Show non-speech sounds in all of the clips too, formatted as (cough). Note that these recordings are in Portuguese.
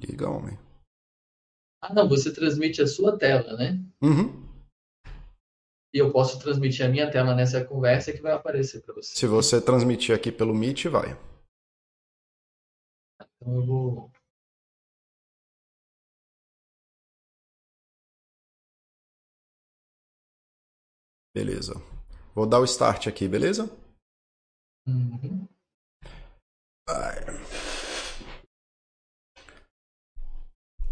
Liga, homem. Ah, não, você transmite a sua tela, né? Uhum. E eu posso transmitir a minha tela nessa conversa que vai aparecer para você. Se você transmitir aqui pelo Meet, vai. Então eu vou. Beleza. Vou dar o start aqui, beleza? Uhum. Vai.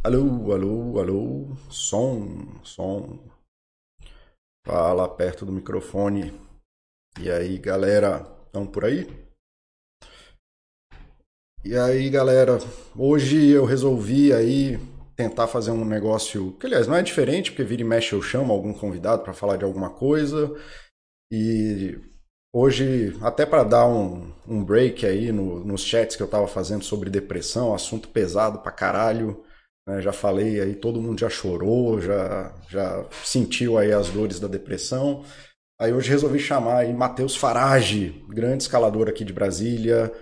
Alô, alô, alô. Som, som. Fala perto do microfone. E aí, galera, estão por aí? E aí, galera, hoje eu resolvi aí tentar fazer um negócio que, aliás, não é diferente, porque vira e mexe eu chamo algum convidado para falar de alguma coisa. E hoje, até para dar um, um break aí no, nos chats que eu estava fazendo sobre depressão, assunto pesado pra caralho. Né? Já falei aí, todo mundo já chorou, já, já sentiu aí as dores da depressão. Aí hoje resolvi chamar aí Matheus Farage, grande escalador aqui de Brasília,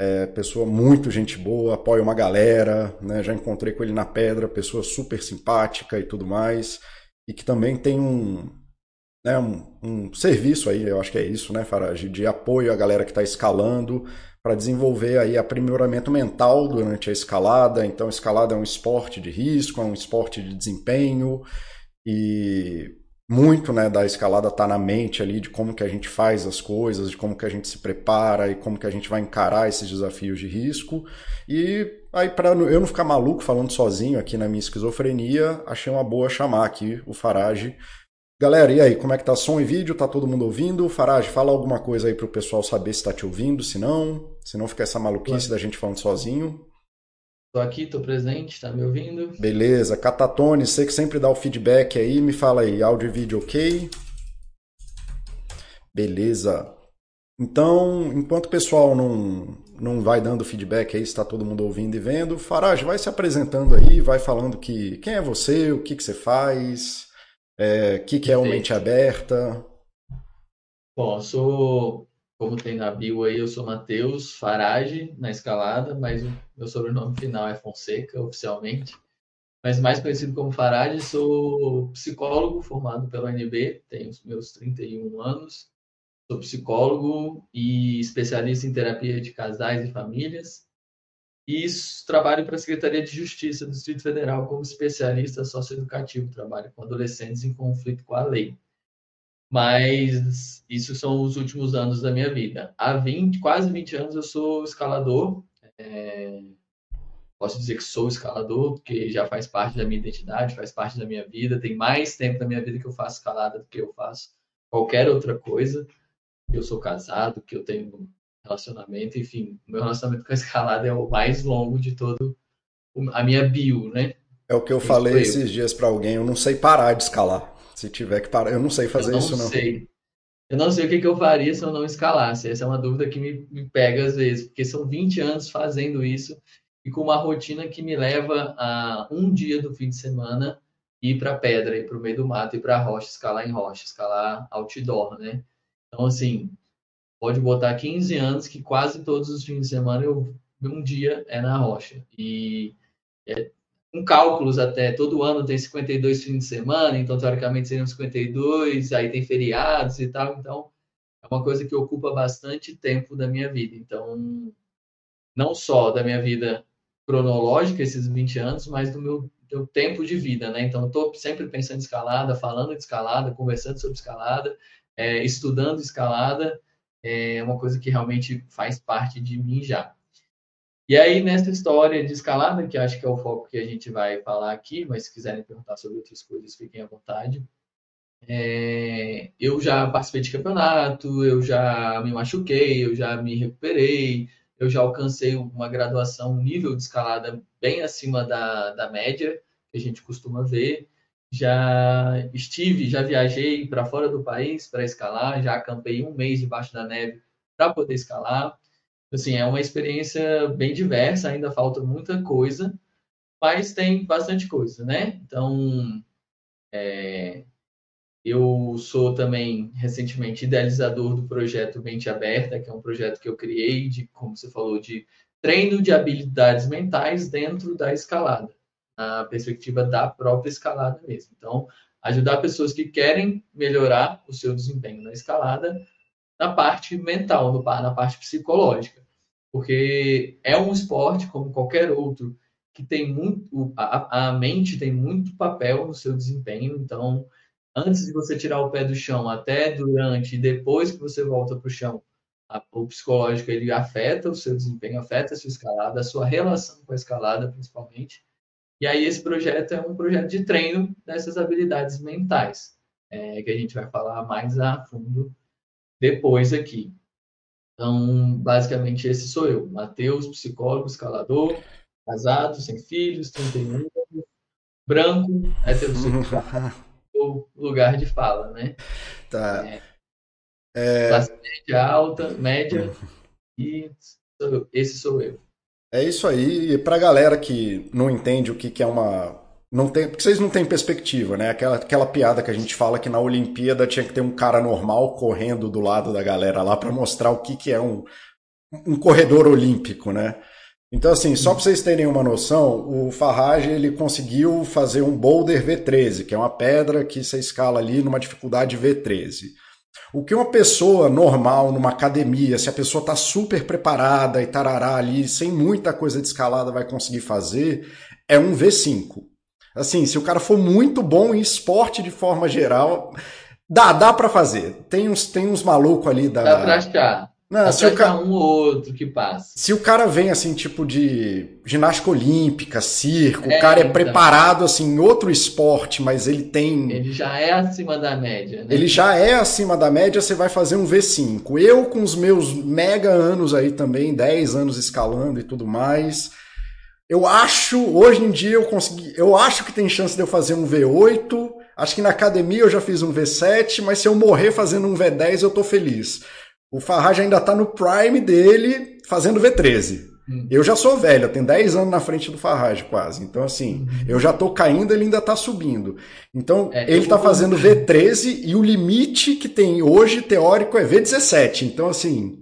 é, pessoa muito gente boa, apoia uma galera, né? Já encontrei com ele na pedra, pessoa super simpática e tudo mais, e que também tem um, né, um, um serviço aí, eu acho que é isso, né, Farage, de apoio à galera que está escalando para desenvolver aí aprimoramento mental durante a escalada. Então, escalada é um esporte de risco, é um esporte de desempenho e muito né, da escalada está na mente ali de como que a gente faz as coisas, de como que a gente se prepara e como que a gente vai encarar esses desafios de risco. E aí, para eu não ficar maluco falando sozinho aqui na minha esquizofrenia, achei uma boa chamar aqui o Farage. Galera, e aí, como é que tá som e vídeo? Tá todo mundo ouvindo? Farage, fala alguma coisa aí para o pessoal saber se está te ouvindo, se não, se não fica essa maluquice da gente falando sozinho. Tô aqui, tô presente, tá me ouvindo? Beleza. Catatone, você que sempre dá o feedback aí, me fala aí, áudio e vídeo ok? Beleza. Então, enquanto o pessoal não, não vai dando feedback aí, está todo mundo ouvindo e vendo, Farage, vai se apresentando aí, vai falando que quem é você, o que, que você faz, o é, que, que é o Mente Aberta. Bom, sou como tem na bio aí, eu sou Matheus Farage na escalada, mas o meu sobrenome final é Fonseca, oficialmente. Mas mais conhecido como Farage, sou psicólogo formado pela UNB, tenho os meus 31 anos. Sou psicólogo e especialista em terapia de casais e famílias. E trabalho para a Secretaria de Justiça do Distrito Federal como especialista socioeducativo. Trabalho com adolescentes em conflito com a lei mas isso são os últimos anos da minha vida. Há 20, quase 20 anos eu sou escalador. É... Posso dizer que sou escalador, porque já faz parte da minha identidade, faz parte da minha vida. Tem mais tempo da minha vida que eu faço escalada do que eu faço qualquer outra coisa. Eu sou casado, que eu tenho relacionamento, enfim, o meu relacionamento (laughs) com a escalada é o mais longo de todo a minha bio, né? É o que eu falei esses dias para alguém, eu não sei parar de escalar. Se tiver que parar. Eu não sei fazer não isso, não. Sei. Eu não sei o que, que eu faria se eu não escalasse. Essa é uma dúvida que me, me pega às vezes, porque são 20 anos fazendo isso e com uma rotina que me leva a um dia do fim de semana ir para pedra, ir para o meio do mato, ir para a rocha, escalar em rocha, escalar outdoor, né? Então, assim, pode botar 15 anos que quase todos os fins de semana eu um dia é na rocha. E é, com cálculos até, todo ano tem 52 fins de semana, então teoricamente seriam 52, aí tem feriados e tal, então é uma coisa que ocupa bastante tempo da minha vida. Então, não só da minha vida cronológica, esses 20 anos, mas do meu, do tempo de vida, né? Então, estou sempre pensando em escalada, falando de escalada, conversando sobre escalada, é, estudando escalada, é uma coisa que realmente faz parte de mim já. E aí, nessa história de escalada, que acho que é o foco que a gente vai falar aqui, mas se quiserem perguntar sobre outras coisas, fiquem à vontade. É, eu já participei de campeonato, eu já me machuquei, eu já me recuperei, eu já alcancei uma graduação, um nível de escalada bem acima da, da média que a gente costuma ver. Já estive, já viajei para fora do país para escalar, já acampei um mês debaixo da neve para poder escalar assim, é uma experiência bem diversa, ainda falta muita coisa, mas tem bastante coisa, né? Então, é, Eu sou também, recentemente, idealizador do projeto Mente Aberta, que é um projeto que eu criei, de, como você falou, de treino de habilidades mentais dentro da escalada, na perspectiva da própria escalada mesmo. Então, ajudar pessoas que querem melhorar o seu desempenho na escalada na parte mental, na parte psicológica. Porque é um esporte, como qualquer outro, que tem muito. A, a mente tem muito papel no seu desempenho, então antes de você tirar o pé do chão, até durante e depois que você volta para o chão, a, o psicológico ele afeta o seu desempenho, afeta a sua escalada, a sua relação com a escalada, principalmente. E aí esse projeto é um projeto de treino dessas habilidades mentais, é, que a gente vai falar mais a fundo depois aqui. Então, basicamente, esse sou eu, Matheus, psicólogo, escalador, casado, sem filhos, 31 anos, branco, heterossexual. (laughs) o lugar de fala, né? Tá. É, é... Classe média alta, média, (laughs) e esse sou eu. É isso aí. E pra galera que não entende o que, que é uma. Não tem, porque vocês não têm perspectiva, né? Aquela, aquela piada que a gente fala que na Olimpíada tinha que ter um cara normal correndo do lado da galera lá para mostrar o que, que é um, um corredor olímpico, né? Então, assim, só para vocês terem uma noção, o Farrage ele conseguiu fazer um boulder V13, que é uma pedra que você escala ali numa dificuldade V13. O que uma pessoa normal numa academia, se a pessoa está super preparada e tarará ali, sem muita coisa de escalada, vai conseguir fazer, é um V5. Assim, se o cara for muito bom em esporte de forma geral, dá, dá para fazer. Tem uns, tem uns malucos ali da. Dá pra achar. Não, se o cara, um ou outro que passa. Se o cara vem assim, tipo de ginástica olímpica, circo, é, o cara é então. preparado assim em outro esporte, mas ele tem. Ele já é acima da média, né? Ele já é acima da média, você vai fazer um V5. Eu, com os meus mega anos aí também, 10 anos escalando e tudo mais. Eu acho, hoje em dia eu consegui. Eu acho que tem chance de eu fazer um V8. Acho que na academia eu já fiz um V7, mas se eu morrer fazendo um V10, eu tô feliz. O Farage ainda está no prime dele fazendo V13. Hum. Eu já sou velho, eu tenho 10 anos na frente do Farage quase. Então, assim, hum. eu já estou caindo, ele ainda está subindo. Então, é, ele está fazendo V13 e o limite que tem hoje, teórico, é V17. Então, assim,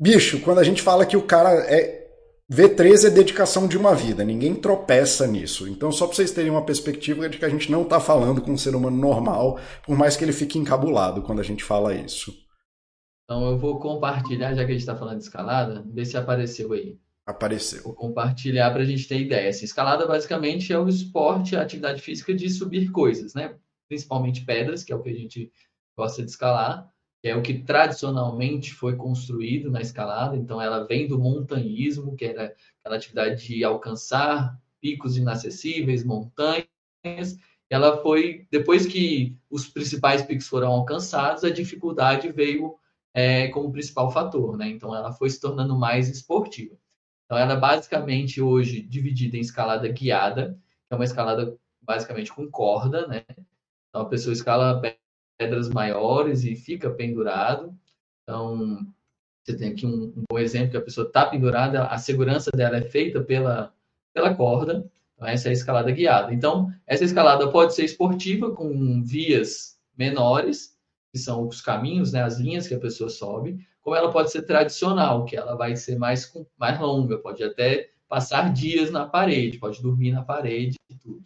bicho, quando a gente fala que o cara é. V13 é dedicação de uma vida, ninguém tropeça nisso. Então, só para vocês terem uma perspectiva de que a gente não está falando com um ser humano normal, por mais que ele fique encabulado quando a gente fala isso. Então eu vou compartilhar, já que a gente está falando de escalada, ver se apareceu aí. Apareceu. Vou compartilhar para a gente ter ideia. Assim, escalada basicamente é o esporte, a atividade física de subir coisas, né? Principalmente pedras, que é o que a gente gosta de escalar, que é o que tradicionalmente foi construído na escalada. Então ela vem do montanhismo, que era aquela atividade de alcançar picos inacessíveis, montanhas. Ela foi depois que os principais picos foram alcançados, a dificuldade veio é, como principal fator, né? Então ela foi se tornando mais esportiva. Então ela é basicamente hoje dividida em escalada guiada, que é uma escalada basicamente com corda, né? Então a pessoa escala pedras maiores e fica pendurado. Então você tem aqui um, um bom exemplo que a pessoa está pendurada, a segurança dela é feita pela pela corda. Então essa é a escalada guiada. Então essa escalada pode ser esportiva com vias menores que são os caminhos, né, as linhas que a pessoa sobe, como ela pode ser tradicional, que ela vai ser mais, mais longa, pode até passar dias na parede, pode dormir na parede e tudo.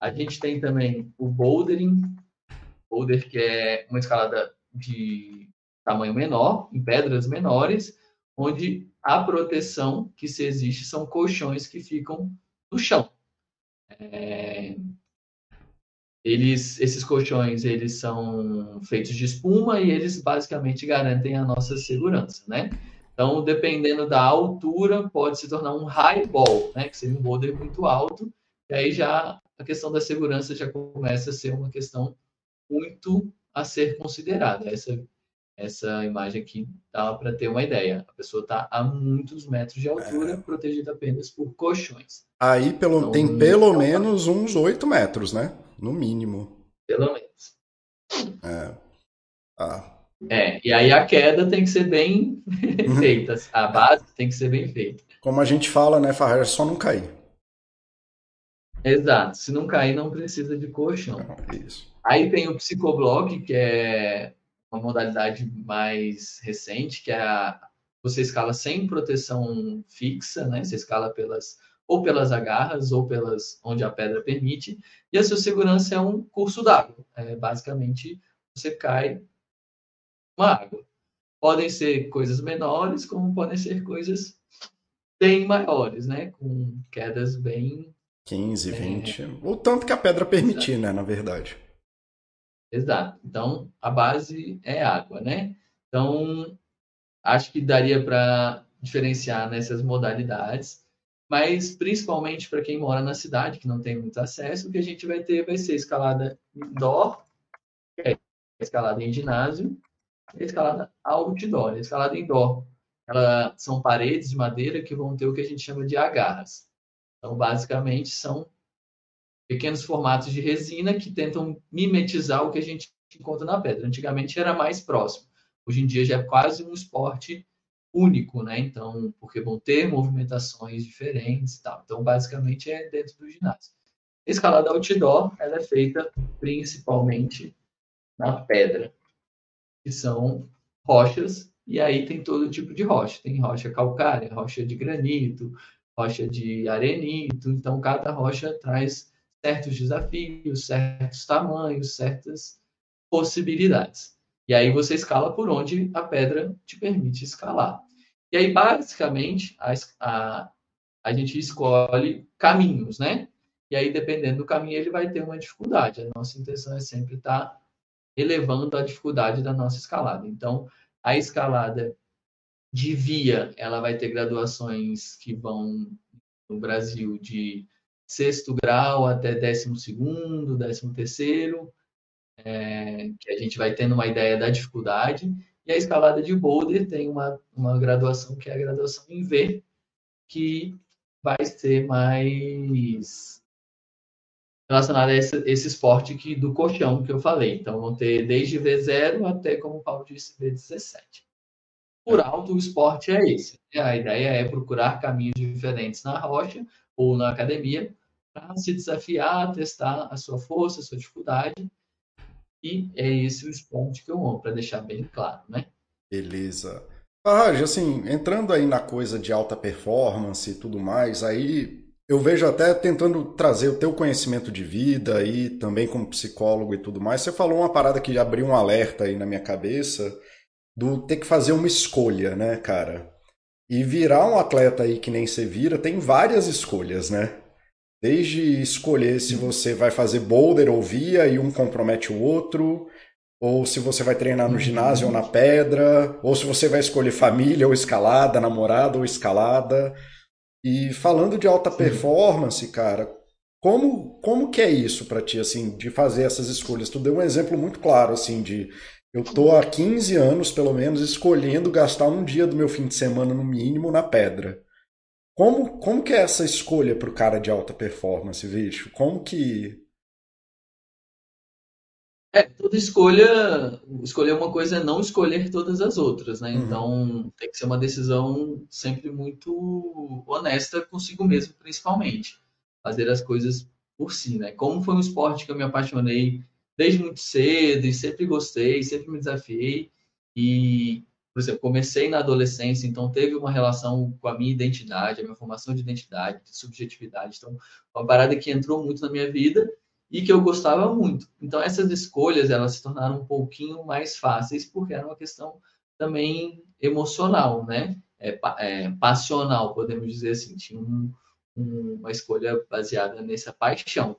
A gente tem também o bouldering, boulder que é uma escalada de tamanho menor, em pedras menores, onde a proteção que se existe são colchões que ficam no chão. É, eles, esses colchões, eles são feitos de espuma e eles basicamente garantem a nossa segurança, né? Então, dependendo da altura, pode se tornar um high ball, né? Que seria um boulder muito alto. E aí já a questão da segurança já começa a ser uma questão muito a ser considerada. Essa, essa imagem aqui dá para ter uma ideia. A pessoa está a muitos metros de altura, é. protegida apenas por colchões. Aí pelo, então, tem pelo menos uns 8 metros, né? No mínimo. Pelo menos. É. Ah. É, e aí a queda tem que ser bem (laughs) feita. A base tem que ser bem feita. Como a gente fala, né, Farrar, é só não cair. Exato. Se não cair, não precisa de colchão. Isso. Aí tem o psicoblock, que é uma modalidade mais recente, que é a, você escala sem proteção fixa, né? Você escala pelas ou pelas agarras ou pelas onde a pedra permite. E a sua segurança é um curso d'água. É, basicamente, você cai uma água. Podem ser coisas menores, como podem ser coisas bem maiores, né? Com quedas bem 15, 20. É... O tanto que a pedra permitir, Exato. né? Na verdade. Exato. Então, a base é água, né? Então, acho que daria para diferenciar nessas modalidades, mas principalmente para quem mora na cidade, que não tem muito acesso, o que a gente vai ter vai ser escalada indoor, é escalada em ginásio, e escalada outdoor. A escalada indoor, ela são paredes de madeira que vão ter o que a gente chama de agarras. Então, basicamente, são pequenos formatos de resina que tentam mimetizar o que a gente encontra na pedra. Antigamente era mais próximo. Hoje em dia já é quase um esporte único, né? Então, porque vão ter movimentações diferentes e tal. Então, basicamente é dentro do ginásio. Escalada outdoor, ela é feita principalmente na pedra, que são rochas, e aí tem todo tipo de rocha. Tem rocha calcária, rocha de granito, rocha de arenito. Então, cada rocha traz certos desafios, certos tamanhos, certas possibilidades. E aí você escala por onde a pedra te permite escalar. E aí, basicamente, a, a, a gente escolhe caminhos, né? E aí, dependendo do caminho, ele vai ter uma dificuldade. A nossa intenção é sempre estar elevando a dificuldade da nossa escalada. Então, a escalada de via, ela vai ter graduações que vão no Brasil de sexto grau até décimo segundo, décimo terceiro, é, que a gente vai tendo uma ideia da dificuldade. E a escalada de boulder tem uma, uma graduação que é a graduação em V, que vai ser mais relacionada a esse, esse esporte que, do colchão que eu falei. Então, vão ter desde V0 até, como o Paulo disse, V17 por alto, o esporte é esse. A ideia é procurar caminhos diferentes na rocha ou na academia se desafiar, testar a sua força, a sua dificuldade. E é esse o esporte que eu amo, para deixar bem claro, né? Beleza. Ah, assim, entrando aí na coisa de alta performance e tudo mais, aí eu vejo até tentando trazer o teu conhecimento de vida aí, também como psicólogo e tudo mais. Você falou uma parada que abriu um alerta aí na minha cabeça, do ter que fazer uma escolha, né, cara? E virar um atleta aí que nem você vira, tem várias escolhas, né? Desde escolher se você vai fazer boulder ou via e um compromete o outro, ou se você vai treinar no ginásio ou na pedra, ou se você vai escolher família ou escalada, namorada ou escalada. E falando de alta performance, cara, como, como que é isso para ti, assim, de fazer essas escolhas? Tu deu um exemplo muito claro, assim, de eu estou há 15 anos, pelo menos, escolhendo gastar um dia do meu fim de semana, no mínimo, na pedra. Como, como que é essa escolha para o cara de alta performance, bicho? Como que. É, toda escolha, escolher uma coisa é não escolher todas as outras, né? Uhum. Então, tem que ser uma decisão sempre muito honesta consigo mesmo, principalmente. Fazer as coisas por si, né? Como foi um esporte que eu me apaixonei desde muito cedo e sempre gostei, sempre me desafiei. E, por exemplo, comecei na adolescência, então teve uma relação com a minha identidade, a minha formação de identidade, de subjetividade. Então, uma parada que entrou muito na minha vida e que eu gostava muito. Então, essas escolhas, elas se tornaram um pouquinho mais fáceis, porque era uma questão também emocional, né? É, é, passional, podemos dizer assim. Tinha um, um, uma escolha baseada nessa paixão.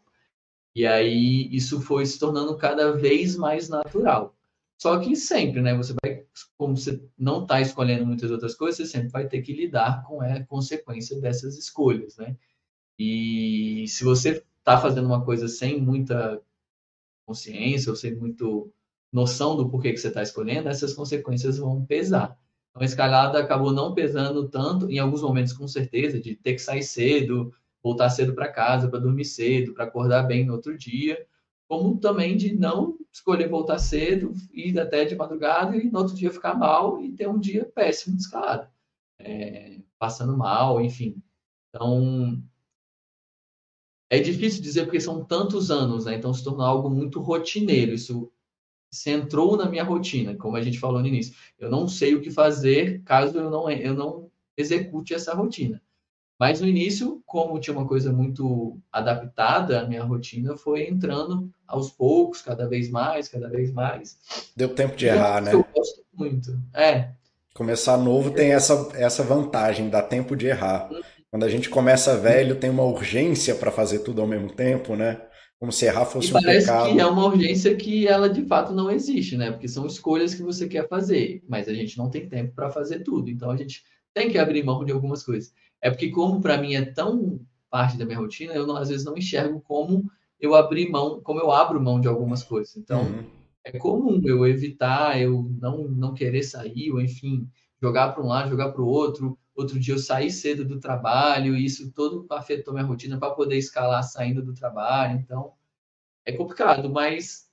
E aí isso foi se tornando cada vez mais natural. Só que sempre, né? Você vai, como você não está escolhendo muitas outras coisas, você sempre vai ter que lidar com a consequência dessas escolhas, né? E se você está fazendo uma coisa sem muita consciência ou sem muito noção do porquê que você está escolhendo, essas consequências vão pesar. Então, a escalada acabou não pesando tanto, em alguns momentos, com certeza, de ter que sair cedo, voltar cedo para casa, para dormir cedo, para acordar bem no outro dia, como também de não escolher voltar cedo, ir até de madrugada e no outro dia ficar mal e ter um dia péssimo de escalada, é, passando mal, enfim. Então, é difícil dizer porque são tantos anos, né? Então se tornou algo muito rotineiro. Isso se entrou na minha rotina, como a gente falou no início. Eu não sei o que fazer caso eu não, eu não execute essa rotina. Mas no início, como tinha uma coisa muito adaptada, a minha rotina foi entrando aos poucos, cada vez mais, cada vez mais. Deu tempo de errar, né? Eu gosto muito. É. Começar novo tem essa, essa vantagem, dá tempo de errar. Quando a gente começa velho, tem uma urgência para fazer tudo ao mesmo tempo, né? Como se errar fosse e um parece pecado. que é uma urgência que ela de fato não existe, né? Porque são escolhas que você quer fazer, mas a gente não tem tempo para fazer tudo. Então a gente tem que abrir mão de algumas coisas. É porque como para mim é tão parte da minha rotina, eu não, às vezes não enxergo como eu abrir mão, como eu abro mão de algumas coisas. Então uhum. é comum eu evitar, eu não não querer sair, ou enfim, jogar para um lado, jogar para o outro. Outro dia eu saí cedo do trabalho, e isso todo afetou minha rotina para poder escalar saindo do trabalho. Então, é complicado, mas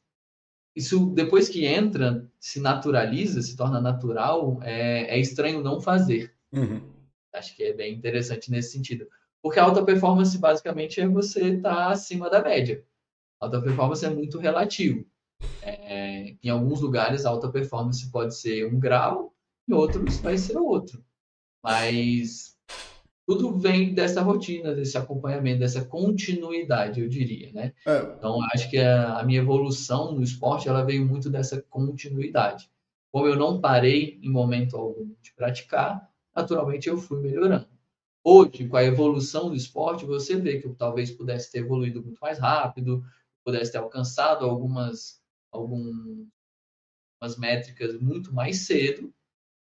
isso depois que entra, se naturaliza, se torna natural, é, é estranho não fazer. Uhum. Acho que é bem interessante nesse sentido. Porque a alta performance, basicamente, é você estar tá acima da média. A alta performance é muito relativo. É, em alguns lugares, a alta performance pode ser um grau, em outros vai ser outro. Mas tudo vem dessa rotina, desse acompanhamento, dessa continuidade, eu diria, né? É. Então, acho que a, a, minha evolução no esporte, ela veio muito dessa continuidade. Como eu não parei em momento algum de praticar, naturalmente eu fui melhorando. Hoje, com a evolução do esporte, você vê que eu talvez pudesse ter evoluído muito mais rápido, pudesse ter alcançado algumas, algumas métricas muito mais cedo,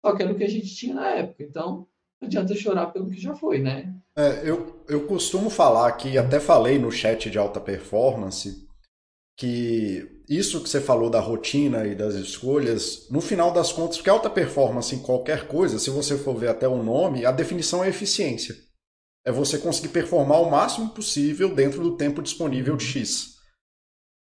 só que era o que a gente tinha na época. Então, não adianta chorar pelo que já foi, né? É, eu, eu costumo falar que, até falei no chat de alta performance, que isso que você falou da rotina e das escolhas, no final das contas, porque alta performance em qualquer coisa, se você for ver até o nome, a definição é eficiência. É você conseguir performar o máximo possível dentro do tempo disponível de X.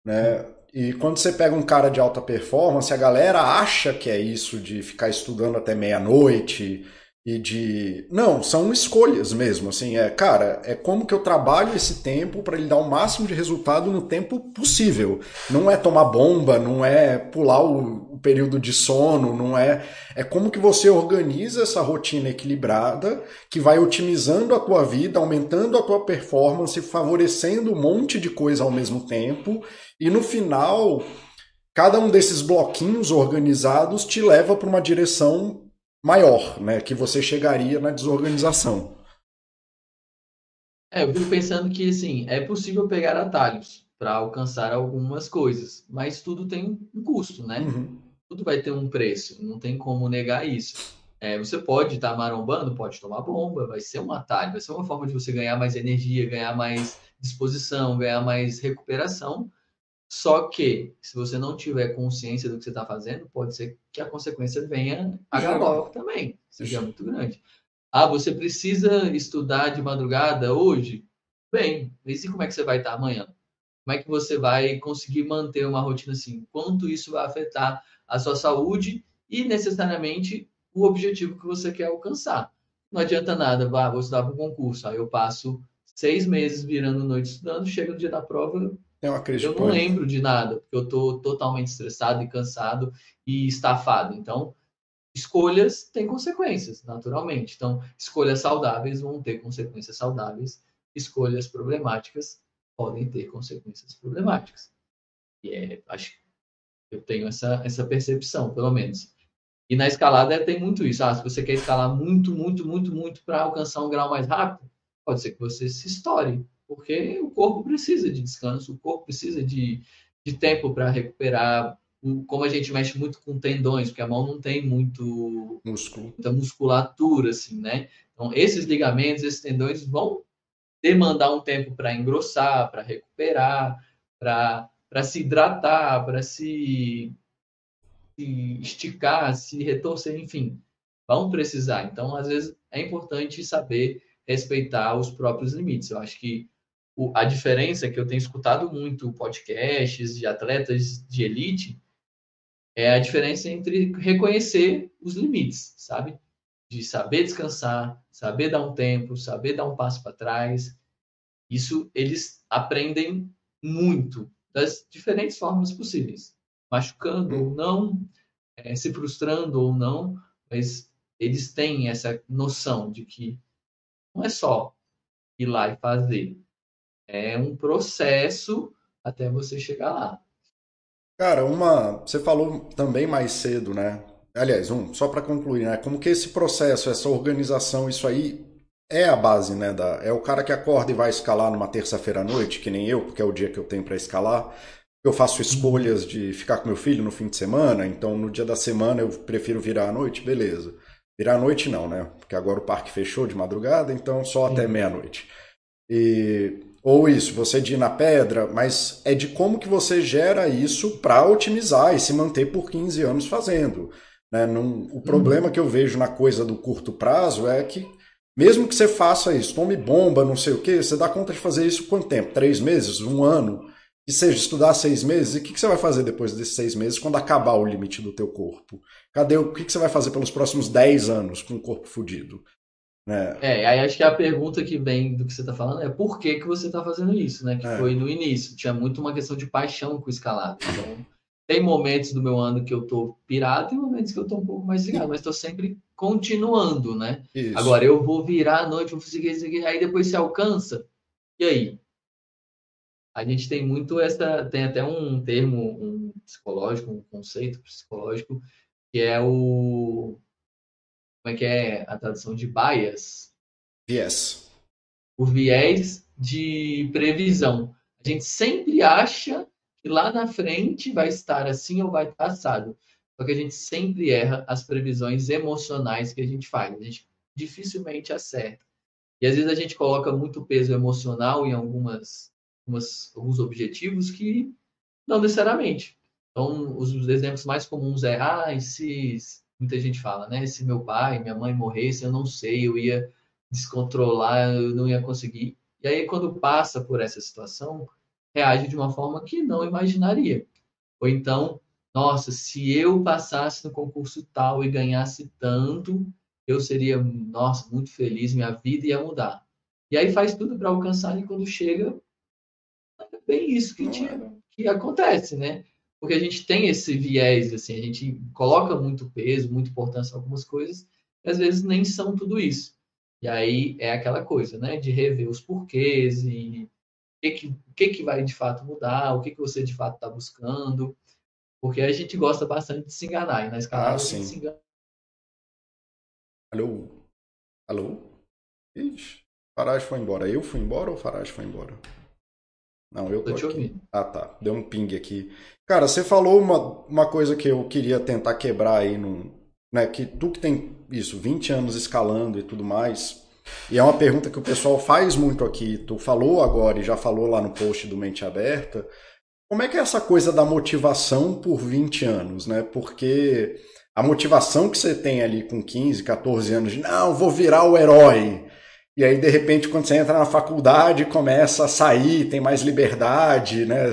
Né? E quando você pega um cara de alta performance, a galera acha que é isso de ficar estudando até meia-noite, e de não são escolhas mesmo assim é cara é como que eu trabalho esse tempo para ele dar o máximo de resultado no tempo possível. Não é tomar bomba não é pular o, o, período de sono não é é como que você organiza essa rotina equilibrada que vai otimizando a tua vida aumentando a tua performance favorecendo um monte de coisa ao mesmo tempo e no final cada um desses bloquinhos organizados te leva para uma direção maior, né, que você chegaria na desorganização. É, eu fico pensando que assim, é possível pegar atalhos para alcançar algumas coisas, mas tudo tem um custo, né? Uhum. Tudo vai ter um preço, não tem como negar isso. É, você pode estar tá marombando, pode tomar bomba, vai ser um atalho, vai ser uma forma de você ganhar mais energia, ganhar mais disposição, ganhar mais recuperação, só que, se você não tiver consciência do que você está fazendo, pode ser que a consequência venha a galope também, seja muito grande. Ah, você precisa estudar de madrugada hoje? Bem, mas e como é que você vai estar amanhã? Como é que você vai conseguir manter uma rotina assim? Quanto isso vai afetar a sua saúde e necessariamente o objetivo que você quer alcançar? Não adianta nada, vá, vou estudar para um concurso, aí eu passo seis meses virando noite estudando, chega no dia da prova, é crise eu não lembro de nada, porque eu estou totalmente estressado e cansado e estafado. Então, escolhas têm consequências, naturalmente. Então, escolhas saudáveis vão ter consequências saudáveis, escolhas problemáticas podem ter consequências problemáticas. E é, acho que eu tenho essa, essa percepção, pelo menos. E na escalada tem muito isso. Ah, se você quer escalar muito, muito, muito, muito para alcançar um grau mais rápido, pode ser que você se estoure porque o corpo precisa de descanso, o corpo precisa de, de tempo para recuperar. Como a gente mexe muito com tendões, porque a mão não tem muito músculo, muita musculatura, assim, né? Então, esses ligamentos, esses tendões vão demandar um tempo para engrossar, para recuperar, para se hidratar, para se, se esticar, se retorcer, enfim, vão precisar. Então, às vezes, é importante saber respeitar os próprios limites. Eu acho que o, a diferença que eu tenho escutado muito podcasts de atletas de elite é a diferença entre reconhecer os limites, sabe? De saber descansar, saber dar um tempo, saber dar um passo para trás. Isso eles aprendem muito das diferentes formas possíveis, machucando ou não, é, se frustrando ou não, mas eles têm essa noção de que não é só ir lá e fazer, é um processo até você chegar lá. Cara, uma. Você falou também mais cedo, né? Aliás, um, só para concluir, né? Como que esse processo, essa organização, isso aí é a base, né? Da, é o cara que acorda e vai escalar numa terça-feira à noite, que nem eu, porque é o dia que eu tenho para escalar. Eu faço escolhas de ficar com meu filho no fim de semana, então no dia da semana eu prefiro virar à noite, beleza. Virar à noite não, né? Porque agora o parque fechou de madrugada, então só até meia-noite. E ou isso, você de ir na pedra, mas é de como que você gera isso para otimizar e se manter por 15 anos fazendo. Né? Num, o problema que eu vejo na coisa do curto prazo é que, mesmo que você faça isso, tome bomba, não sei o que, você dá conta de fazer isso quanto tempo? Três meses? Um ano? Que seja estudar seis meses? E o que, que você vai fazer depois desses seis meses quando acabar o limite do teu corpo? Cadê o que, que você vai fazer pelos próximos dez anos com o corpo fudido? É. é, aí acho que a pergunta que vem do que você está falando é por que, que você está fazendo isso, né? Que é. foi no início. Tinha muito uma questão de paixão com o escalado. Então, tem momentos do meu ano que eu tô pirado e momentos que eu tô um pouco mais ligado, mas estou sempre continuando, né? Isso. Agora, eu vou virar à noite, vou conseguir isso aqui, aí depois se alcança. E aí? A gente tem muito essa. Tem até um termo um psicológico, um conceito psicológico, que é o como é que é a tradução de bias? Viés. O viés de previsão. A gente sempre acha que lá na frente vai estar assim ou vai estar assado. Só que a gente sempre erra as previsões emocionais que a gente faz. A gente dificilmente acerta. E às vezes a gente coloca muito peso emocional em algumas, algumas alguns objetivos que não necessariamente. Então, os, os exemplos mais comuns é, ah, esses muita gente fala, né? Se meu pai, minha mãe morresse, eu não sei, eu ia descontrolar, eu não ia conseguir. E aí, quando passa por essa situação, reage de uma forma que não imaginaria. Ou então, nossa, se eu passasse no concurso tal e ganhasse tanto, eu seria, nossa, muito feliz, minha vida ia mudar. E aí faz tudo para alcançar e quando chega, é bem isso que, tinha, que acontece, né? Porque a gente tem esse viés, assim, a gente coloca muito peso, muita importância em algumas coisas, e às vezes nem são tudo isso. E aí é aquela coisa, né, de rever os porquês e o que, que, que, vai de fato mudar, o que, que você de fato está buscando, porque a gente gosta bastante de se enganar, e na escalada ah, a gente se engana. Alô? Alô? Ixi, Farage foi embora. Eu fui embora ou Farage foi embora? Não, eu tô, tô te aqui. ouvindo. Ah, tá. Deu um ping aqui. Cara, você falou uma, uma coisa que eu queria tentar quebrar aí no, né, que tu que tem isso, 20 anos escalando e tudo mais. E é uma pergunta que o pessoal faz muito aqui. Tu falou agora e já falou lá no post do Mente Aberta. Como é que é essa coisa da motivação por 20 anos, né? Porque a motivação que você tem ali com 15, 14 anos de não, vou virar o herói. E aí, de repente, quando você entra na faculdade, começa a sair, tem mais liberdade, né?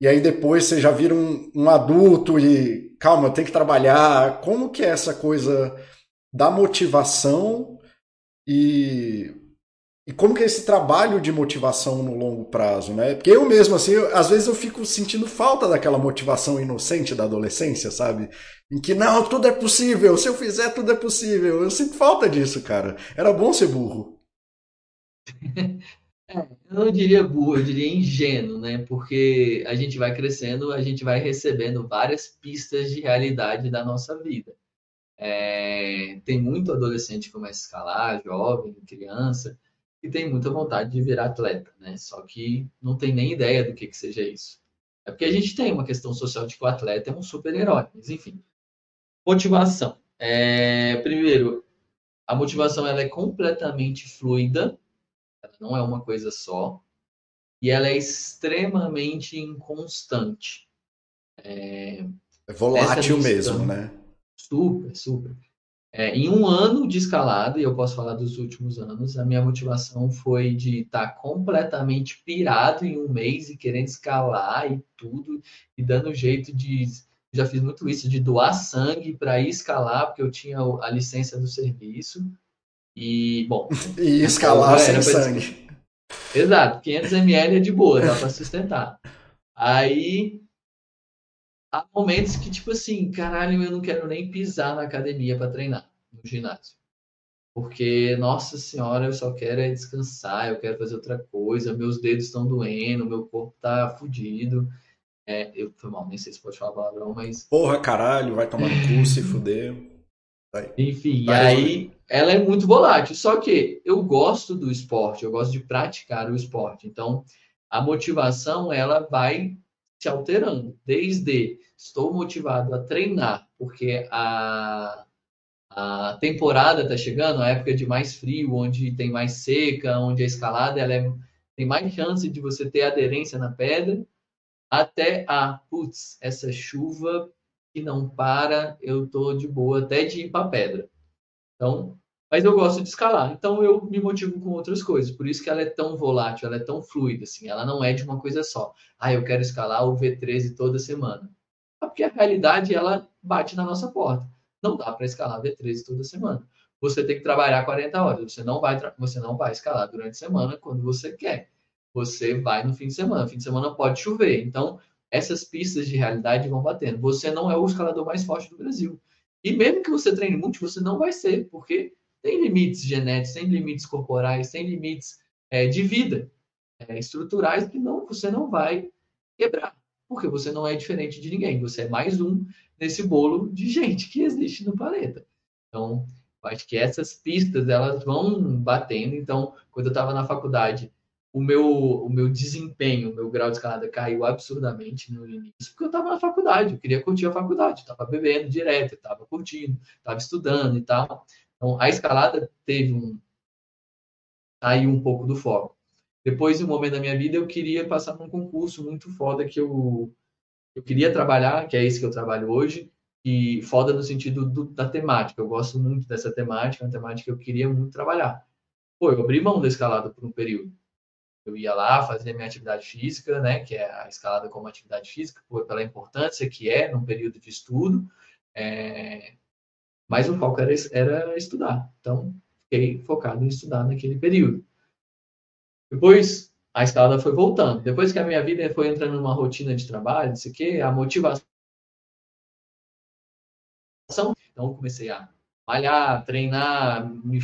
E aí depois você já vira um, um adulto e, calma, eu tenho que trabalhar. Como que é essa coisa da motivação e, e como que é esse trabalho de motivação no longo prazo, né? Porque eu mesmo, assim, eu, às vezes eu fico sentindo falta daquela motivação inocente da adolescência, sabe? Em que, não, tudo é possível, se eu fizer, tudo é possível. Eu sinto falta disso, cara. Era bom ser burro. (laughs) É, eu não diria burro, eu diria ingênuo, né? Porque a gente vai crescendo, a gente vai recebendo várias pistas de realidade da nossa vida. É, tem muito adolescente que começa a escalar, jovem, criança, que tem muita vontade de virar atleta, né? Só que não tem nem ideia do que, que seja isso. É porque a gente tem uma questão social de que o atleta é um super-herói, mas enfim. Motivação. É, primeiro, a motivação ela é completamente fluida, ela não é uma coisa só. E ela é extremamente inconstante. É, é volátil mesmo, né? Super, super. É, em um ano de escalada, e eu posso falar dos últimos anos, a minha motivação foi de estar tá completamente pirado em um mês e querendo escalar e tudo, e dando jeito de. Já fiz muito isso, de doar sangue para ir escalar, porque eu tinha a licença do serviço. E, bom. (laughs) e escalar sem sangue. Exato, 500 ml é de boa, dá para sustentar. Aí há momentos que, tipo assim, caralho, eu não quero nem pisar na academia para treinar, no ginásio. Porque, nossa senhora, eu só quero é descansar, eu quero fazer outra coisa, meus dedos estão doendo, meu corpo tá fudido. É, eu foi mal, nem sei se pode falar palavrão, mas. Porra, caralho, vai tomar no cu, se fuder. (laughs) Vai. Enfim, vai, aí ela é muito volátil. Só que eu gosto do esporte, eu gosto de praticar o esporte. Então, a motivação ela vai se alterando. Desde estou motivado a treinar, porque a, a temporada está chegando, a época de mais frio, onde tem mais seca, onde a escalada ela é, tem mais chance de você ter aderência na pedra, até a, putz, essa chuva que não para, eu tô de boa até de ir para pedra. Então, mas eu gosto de escalar, então eu me motivo com outras coisas. Por isso que ela é tão volátil, ela é tão fluida, assim. Ela não é de uma coisa só. Ah, eu quero escalar o V13 toda semana. É porque a realidade ela bate na nossa porta. Não dá para escalar V13 toda semana. Você tem que trabalhar 40 horas. Você não vai, você não vai escalar durante a semana quando você quer. Você vai no fim de semana. Fim de semana pode chover. Então, essas pistas de realidade vão batendo. Você não é o escalador mais forte do Brasil. E mesmo que você treine muito, você não vai ser, porque tem limites genéticos, tem limites corporais, tem limites é, de vida é, estruturais que não, você não vai quebrar, porque você não é diferente de ninguém, você é mais um nesse bolo de gente que existe no planeta. Então, acho que essas pistas elas vão batendo. Então, quando eu estava na faculdade, o meu, o meu desempenho, o meu grau de escalada caiu absurdamente no início, porque eu estava na faculdade, eu queria curtir a faculdade, estava bebendo direto, estava curtindo, estava estudando e tal. Então, a escalada teve um. aí um pouco do foco. Depois, em um momento da minha vida, eu queria passar num concurso muito foda que eu, eu queria trabalhar, que é esse que eu trabalho hoje, e foda no sentido do, da temática. Eu gosto muito dessa temática, é uma temática que eu queria muito trabalhar. Pô, eu abri mão da escalada por um período. Eu ia lá fazer minha atividade física, né, que é a escalada como atividade física, pela importância que é num período de estudo. É, mas o foco era, era estudar. Então, fiquei focado em estudar naquele período. Depois, a escalada foi voltando. Depois que a minha vida foi entrando numa rotina de trabalho, isso aqui, a motivação. Então, comecei a malhar, treinar, me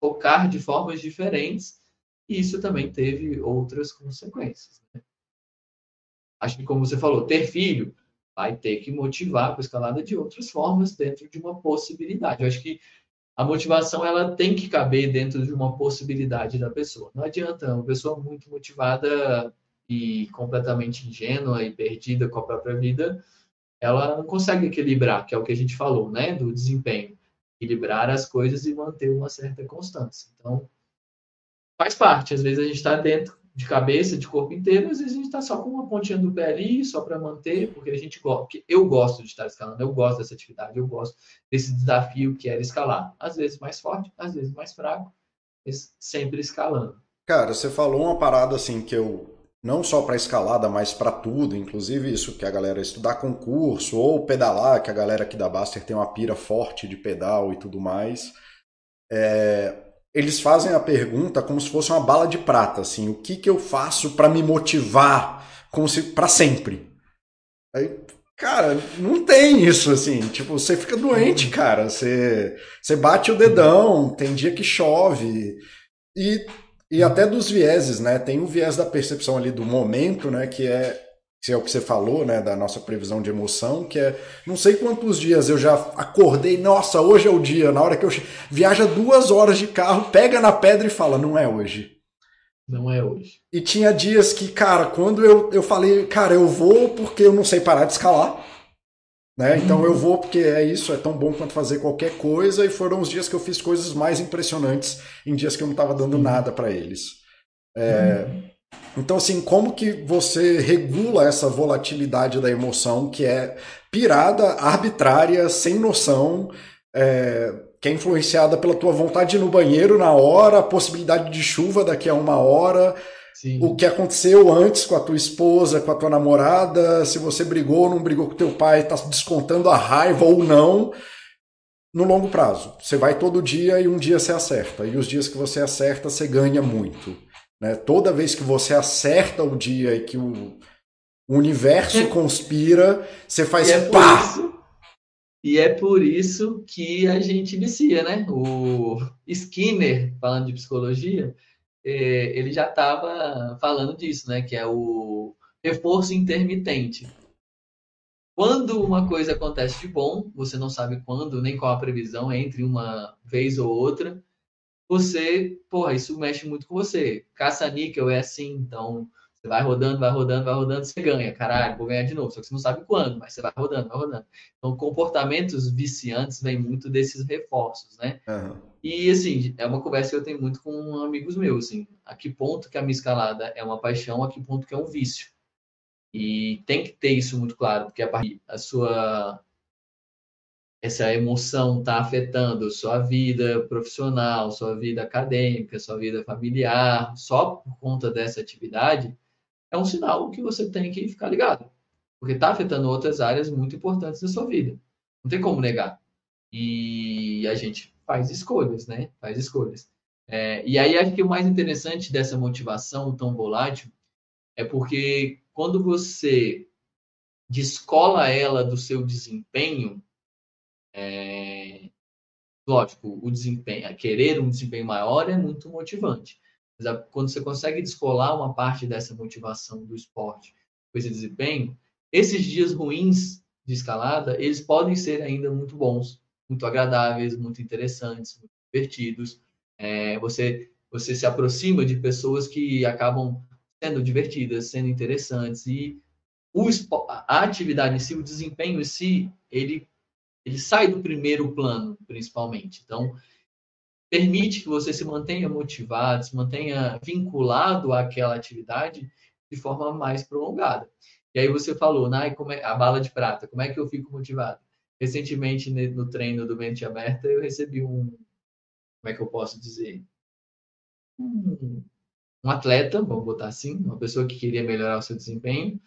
focar de formas diferentes. E isso também teve outras consequências. Né? Acho que, como você falou, ter filho vai ter que motivar com a escalada de outras formas dentro de uma possibilidade. Eu acho que a motivação ela tem que caber dentro de uma possibilidade da pessoa. Não adianta uma pessoa muito motivada e completamente ingênua e perdida com a própria vida, ela não consegue equilibrar, que é o que a gente falou, né, do desempenho, equilibrar as coisas e manter uma certa constância. Então, faz parte. Às vezes a gente está dentro de cabeça, de corpo inteiro, às vezes a gente está só com uma pontinha do pé ali, só para manter, porque a gente gosta, eu gosto de estar escalando, eu gosto dessa atividade, eu gosto desse desafio que era escalar. Às vezes mais forte, às vezes mais fraco, mas sempre escalando. Cara, você falou uma parada assim que eu não só para escalada, mas para tudo, inclusive isso que a galera estudar concurso ou pedalar, que a galera aqui da Baster tem uma pira forte de pedal e tudo mais. É, eles fazem a pergunta como se fosse uma bala de prata, assim, o que que eu faço para me motivar como se para sempre? Aí, cara, não tem isso assim, tipo, você fica doente, cara, você você bate o dedão, tem dia que chove e e até dos vieses, né? Tem o viés da percepção ali do momento, né, que é se é o que você falou, né, da nossa previsão de emoção, que é não sei quantos dias eu já acordei, nossa, hoje é o dia, na hora que eu viaja duas horas de carro, pega na pedra e fala, não é hoje. Não é hoje. E tinha dias que, cara, quando eu, eu falei, cara, eu vou porque eu não sei parar de escalar, né? Então eu vou porque é isso, é tão bom quanto fazer qualquer coisa, e foram os dias que eu fiz coisas mais impressionantes em dias que eu não estava dando nada para eles. É, uhum. Então, assim, como que você regula essa volatilidade da emoção que é pirada, arbitrária, sem noção, é, que é influenciada pela tua vontade de ir no banheiro na hora, a possibilidade de chuva daqui a uma hora, Sim. o que aconteceu antes com a tua esposa, com a tua namorada, se você brigou ou não brigou com teu pai, está descontando a raiva ou não, no longo prazo. Você vai todo dia e um dia você acerta. E os dias que você acerta, você ganha muito. Né? Toda vez que você acerta o dia e que o, universo conspira, você faz e é pá! Isso, e é por isso que a gente vicia, né? O Skinner, falando de psicologia, é, ele já estava falando disso, né? Que é o reforço intermitente. Quando uma coisa acontece de bom, você não sabe quando, nem qual a previsão entre uma vez ou outra, você, porra, isso mexe muito com você. Caça-níquel é assim, então você vai rodando, vai rodando, vai rodando, você ganha. Caralho, vou ganhar de novo. Só que você não sabe quando, mas você vai rodando, vai rodando. Então, comportamentos viciantes vêm muito desses reforços, né? Uhum. E, assim, é uma conversa que eu tenho muito com amigos meus, assim. A que ponto que a minha escalada é uma paixão, a que ponto que é um vício. E tem que ter isso muito claro, porque a, a sua essa emoção está afetando sua vida profissional, sua vida acadêmica, sua vida familiar, só por conta dessa atividade, é um sinal que você tem que ficar ligado. Porque está afetando outras áreas muito importantes da sua vida. Não tem como negar. E a gente faz escolhas, né? Faz escolhas. É, e aí acho que o mais interessante dessa motivação tão volátil é porque quando você descola ela do seu desempenho, é... Lógico, o desempenho, querer um desempenho maior é muito motivante. Mas quando você consegue descolar uma parte dessa motivação do esporte com esse desempenho, esses dias ruins de escalada, eles podem ser ainda muito bons, muito agradáveis, muito interessantes, muito divertidos. É, você, você se aproxima de pessoas que acabam sendo divertidas, sendo interessantes e o, a atividade em si, o desempenho em si, ele ele sai do primeiro plano, principalmente. Então, permite que você se mantenha motivado, se mantenha vinculado àquela atividade de forma mais prolongada. E aí você falou, né, como é, a bala de prata, como é que eu fico motivado? Recentemente, no treino do Mente Aberta, eu recebi um, como é que eu posso dizer? Um, um atleta, vamos botar assim, uma pessoa que queria melhorar o seu desempenho,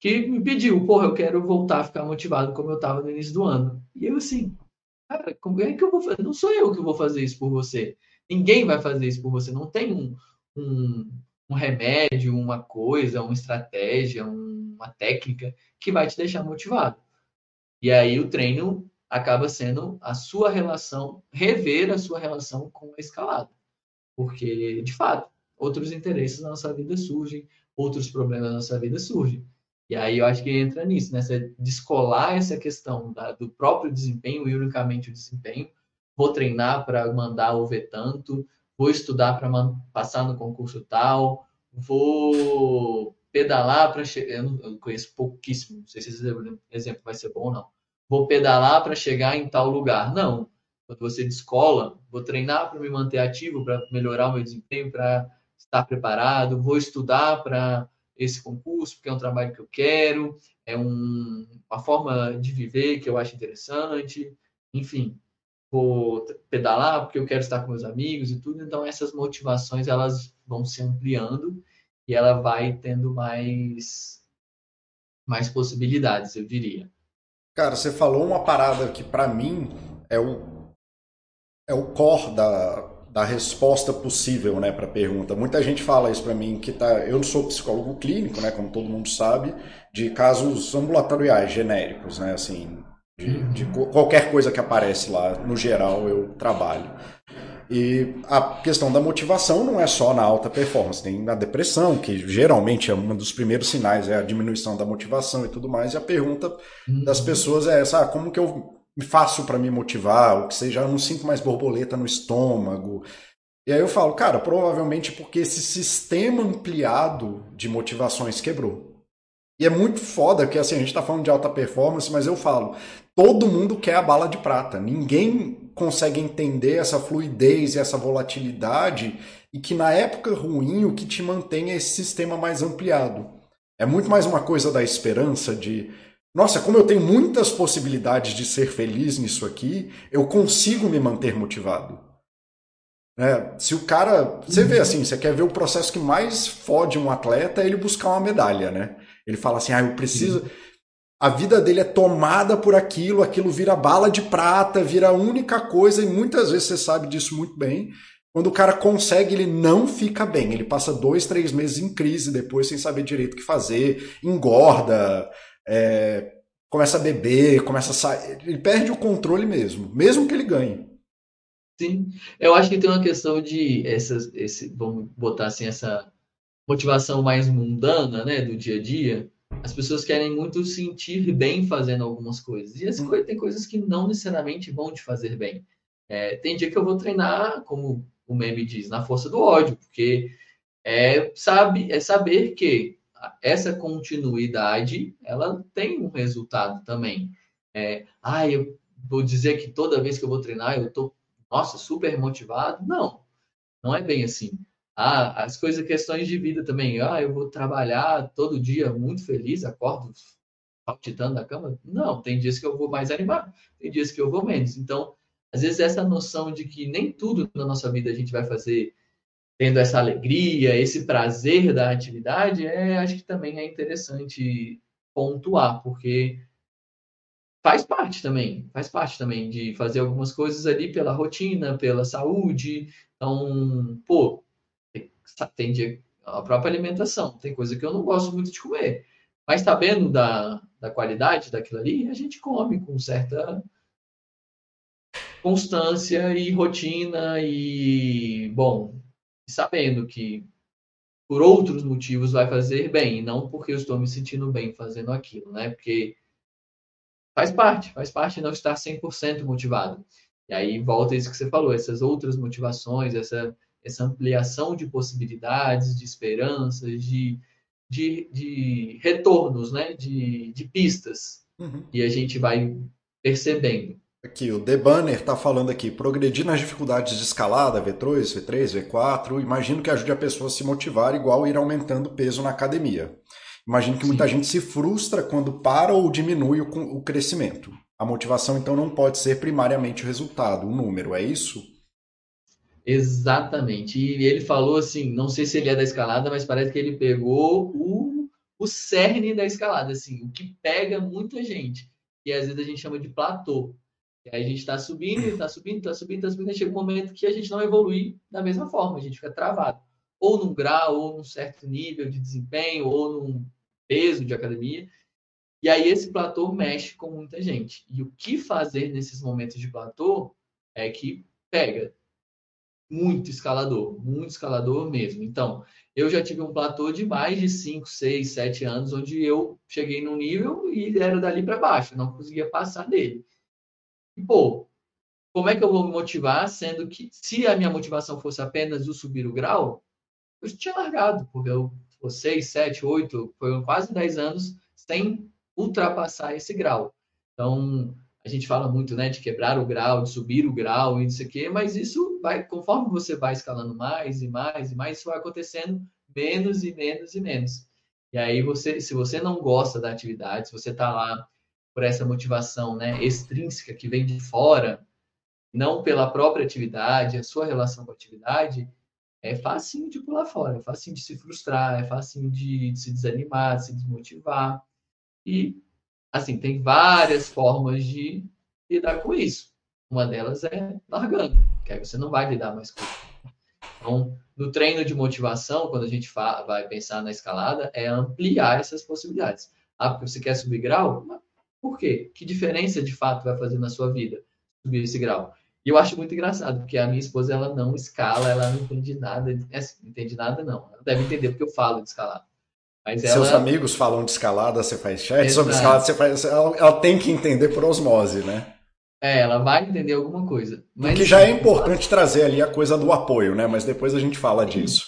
que me pediu, porra, eu quero voltar a ficar motivado como eu estava no início do ano. E eu assim, cara, como é que eu vou fazer? Não sou eu que vou fazer isso por você. Ninguém vai fazer isso por você. Não tem um, um, um remédio, uma coisa, uma estratégia, um, uma técnica que vai te deixar motivado. E aí o treino acaba sendo a sua relação, rever a sua relação com a escalada. Porque, de fato, outros interesses na nossa vida surgem, outros problemas na nossa vida surgem. E aí eu acho que entra nisso, né? Você descolar essa questão da, do próprio desempenho e unicamente o desempenho. Vou treinar para mandar o ver tanto, vou estudar para passar no concurso tal, vou pedalar para chegar. Eu, eu conheço pouquíssimo, não sei se esse exemplo vai ser bom ou não. Vou pedalar para chegar em tal lugar. Não. Quando você descola, vou treinar para me manter ativo, para melhorar o meu desempenho, para estar preparado, vou estudar para esse concurso, porque é um trabalho que eu quero, é um, uma forma de viver que eu acho interessante, enfim, vou pedalar porque eu quero estar com meus amigos e tudo. Então essas motivações elas vão se ampliando e ela vai tendo mais mais possibilidades, eu diria. Cara, você falou uma parada que para mim é o é o core da, da resposta possível, né, para a pergunta. Muita gente fala isso para mim que tá, eu não sou psicólogo clínico, né, como todo mundo sabe, de casos ambulatoriais genéricos, né, assim, de, de qualquer coisa que aparece lá, no geral eu trabalho. E a questão da motivação não é só na alta performance, tem na depressão, que geralmente é um dos primeiros sinais, é a diminuição da motivação e tudo mais. E a pergunta das uhum. pessoas é essa: ah, como que eu faço para me motivar, ou que seja, eu não sinto mais borboleta no estômago. E aí eu falo, cara, provavelmente porque esse sistema ampliado de motivações quebrou. E é muito foda que assim, a gente está falando de alta performance, mas eu falo, todo mundo quer a bala de prata. Ninguém consegue entender essa fluidez e essa volatilidade e que na época ruim o que te mantém é esse sistema mais ampliado. É muito mais uma coisa da esperança de nossa, como eu tenho muitas possibilidades de ser feliz nisso aqui, eu consigo me manter motivado. É, se o cara. Você vê assim, você quer ver o processo que mais fode um atleta é ele buscar uma medalha, né? Ele fala assim, ah, eu preciso. A vida dele é tomada por aquilo, aquilo vira bala de prata, vira a única coisa, e muitas vezes você sabe disso muito bem. Quando o cara consegue, ele não fica bem. Ele passa dois, três meses em crise depois, sem saber direito o que fazer, engorda, é, começa a beber, começa a sair. Ele perde o controle mesmo, mesmo que ele ganhe. Sim, eu acho que tem uma questão de essas, esse, vamos botar assim, essa motivação mais mundana, né, do dia a dia. As pessoas querem muito sentir bem fazendo algumas coisas. E as hum. coisas, tem coisas que não necessariamente vão te fazer bem. É, tem dia que eu vou treinar, como o meme diz, na força do ódio, porque é, sabe, é saber que essa continuidade ela tem um resultado também. É, ah, eu vou dizer que toda vez que eu vou treinar eu tô, nossa, super motivado. Não, não é bem assim. Ah, as coisas, questões de vida também. Ah, eu vou trabalhar todo dia muito feliz, acordo palpitando da cama. Não, tem dias que eu vou mais animado, tem dias que eu vou menos. Então, às vezes essa noção de que nem tudo na nossa vida a gente vai fazer tendo essa alegria, esse prazer da atividade, é, acho que também é interessante pontuar, porque faz parte também, faz parte também de fazer algumas coisas ali pela rotina, pela saúde. Então, pô, tem dia, a própria alimentação, tem coisa que eu não gosto muito de comer. Mas sabendo da, da qualidade daquilo ali, a gente come com certa constância e rotina e, bom, sabendo que por outros motivos vai fazer bem, e não porque eu estou me sentindo bem fazendo aquilo, né? Porque faz parte, faz parte não estar 100% motivado. E aí volta isso que você falou, essas outras motivações, essa, essa ampliação de possibilidades, de esperanças, de, de, de retornos, né? De, de pistas. Uhum. E a gente vai percebendo. Aqui, o The Banner está falando aqui, progredir nas dificuldades de escalada, V2, V3, V4, imagino que ajude a pessoa a se motivar igual ir aumentando o peso na academia. Imagino que Sim. muita gente se frustra quando para ou diminui o, o crescimento. A motivação, então, não pode ser primariamente o resultado, o número, é isso? Exatamente. E ele falou assim, não sei se ele é da escalada, mas parece que ele pegou o, o cerne da escalada, assim, o que pega muita gente, que às vezes a gente chama de platô. E aí a gente está subindo, está subindo, está subindo, está subindo, chega um momento que a gente não evolui da mesma forma, a gente fica travado. Ou num grau, ou num certo nível de desempenho, ou num peso de academia. E aí esse platô mexe com muita gente. E o que fazer nesses momentos de platô é que pega muito escalador, muito escalador mesmo. Então, eu já tive um platô de mais de 5, 6, 7 anos, onde eu cheguei num nível e era dali para baixo, não conseguia passar dele. E, pô, como é que eu vou me motivar, sendo que se a minha motivação fosse apenas o subir o grau, eu tinha largado, porque eu, seis, sete, oito, foi quase dez anos sem ultrapassar esse grau. Então, a gente fala muito, né, de quebrar o grau, de subir o grau e isso aqui, mas isso vai, conforme você vai escalando mais e mais e mais, isso vai acontecendo menos e menos e menos. E aí você, se você não gosta da atividade, se você está lá por essa motivação né, extrínseca que vem de fora, não pela própria atividade, a sua relação com a atividade, é fácil de pular fora, é fácil de se frustrar, é fácil de, de se desanimar, de se desmotivar. E, assim, tem várias formas de lidar com isso. Uma delas é largando, que aí você não vai lidar mais com isso. Então, no treino de motivação, quando a gente vai pensar na escalada, é ampliar essas possibilidades. Ah, porque você quer subir grau? Por quê? Que diferença de fato vai fazer na sua vida subir esse grau? E eu acho muito engraçado, porque a minha esposa ela não escala, ela não entende nada. É, assim, não entende nada, não. Ela deve entender porque eu falo de escalar. Mas Seus ela... amigos falam de escalada, você faz chat. Exato. Sobre escalada, você faz. Ela, ela, tem que entender por osmose, né? É, ela vai entender alguma coisa. Mas... que já é importante trazer ali a coisa do apoio, né? Mas depois a gente fala disso.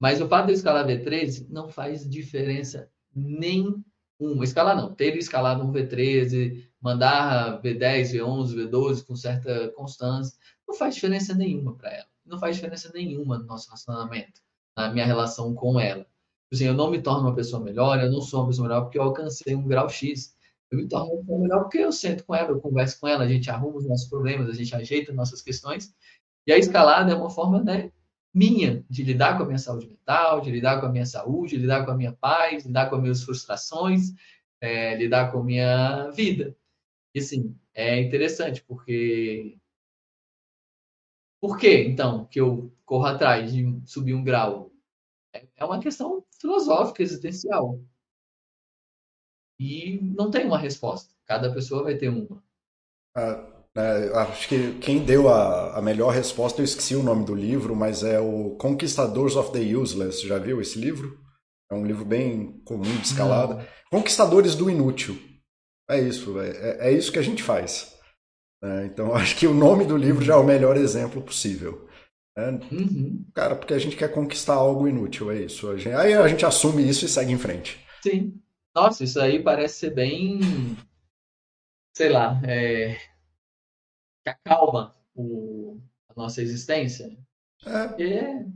Mas o fato de eu escalar V13 não faz diferença nem um, escalar não, ter escalado um V13, mandar V10, V11, V12 com certa constância, não faz diferença nenhuma para ela. Não faz diferença nenhuma no nosso relacionamento, na minha relação com ela. Assim, eu não me torno uma pessoa melhor, eu não sou uma pessoa melhor porque eu alcancei um grau X. Eu me torno uma pessoa melhor porque eu sento com ela, eu converso com ela, a gente arruma os nossos problemas, a gente ajeita nossas questões. E a escalada é uma forma né, minha de lidar com a minha saúde mental, de lidar com a minha saúde, de lidar com a minha paz, lidar com as minhas frustrações, é, lidar com a minha vida. E assim, é interessante porque Por que, então, que eu corro atrás de subir um grau? É, é uma questão filosófica, existencial. E não tem uma resposta. Cada pessoa vai ter uma. Ah, é, acho que quem deu a, a melhor resposta, eu esqueci o nome do livro, mas é o Conquistadors of the Useless. Já viu esse livro? É um livro bem comum de escalada. Não. Conquistadores do Inútil. É isso, é, é, é isso que a gente faz. É, então, (laughs) acho que o nome do livro já é o melhor exemplo possível. É, uhum. Cara, porque a gente quer conquistar algo inútil, é isso. A gente, aí a gente assume isso e segue em frente. Sim. Nossa, isso aí parece ser bem. Sei lá, é, que acalma o, a nossa existência. É. é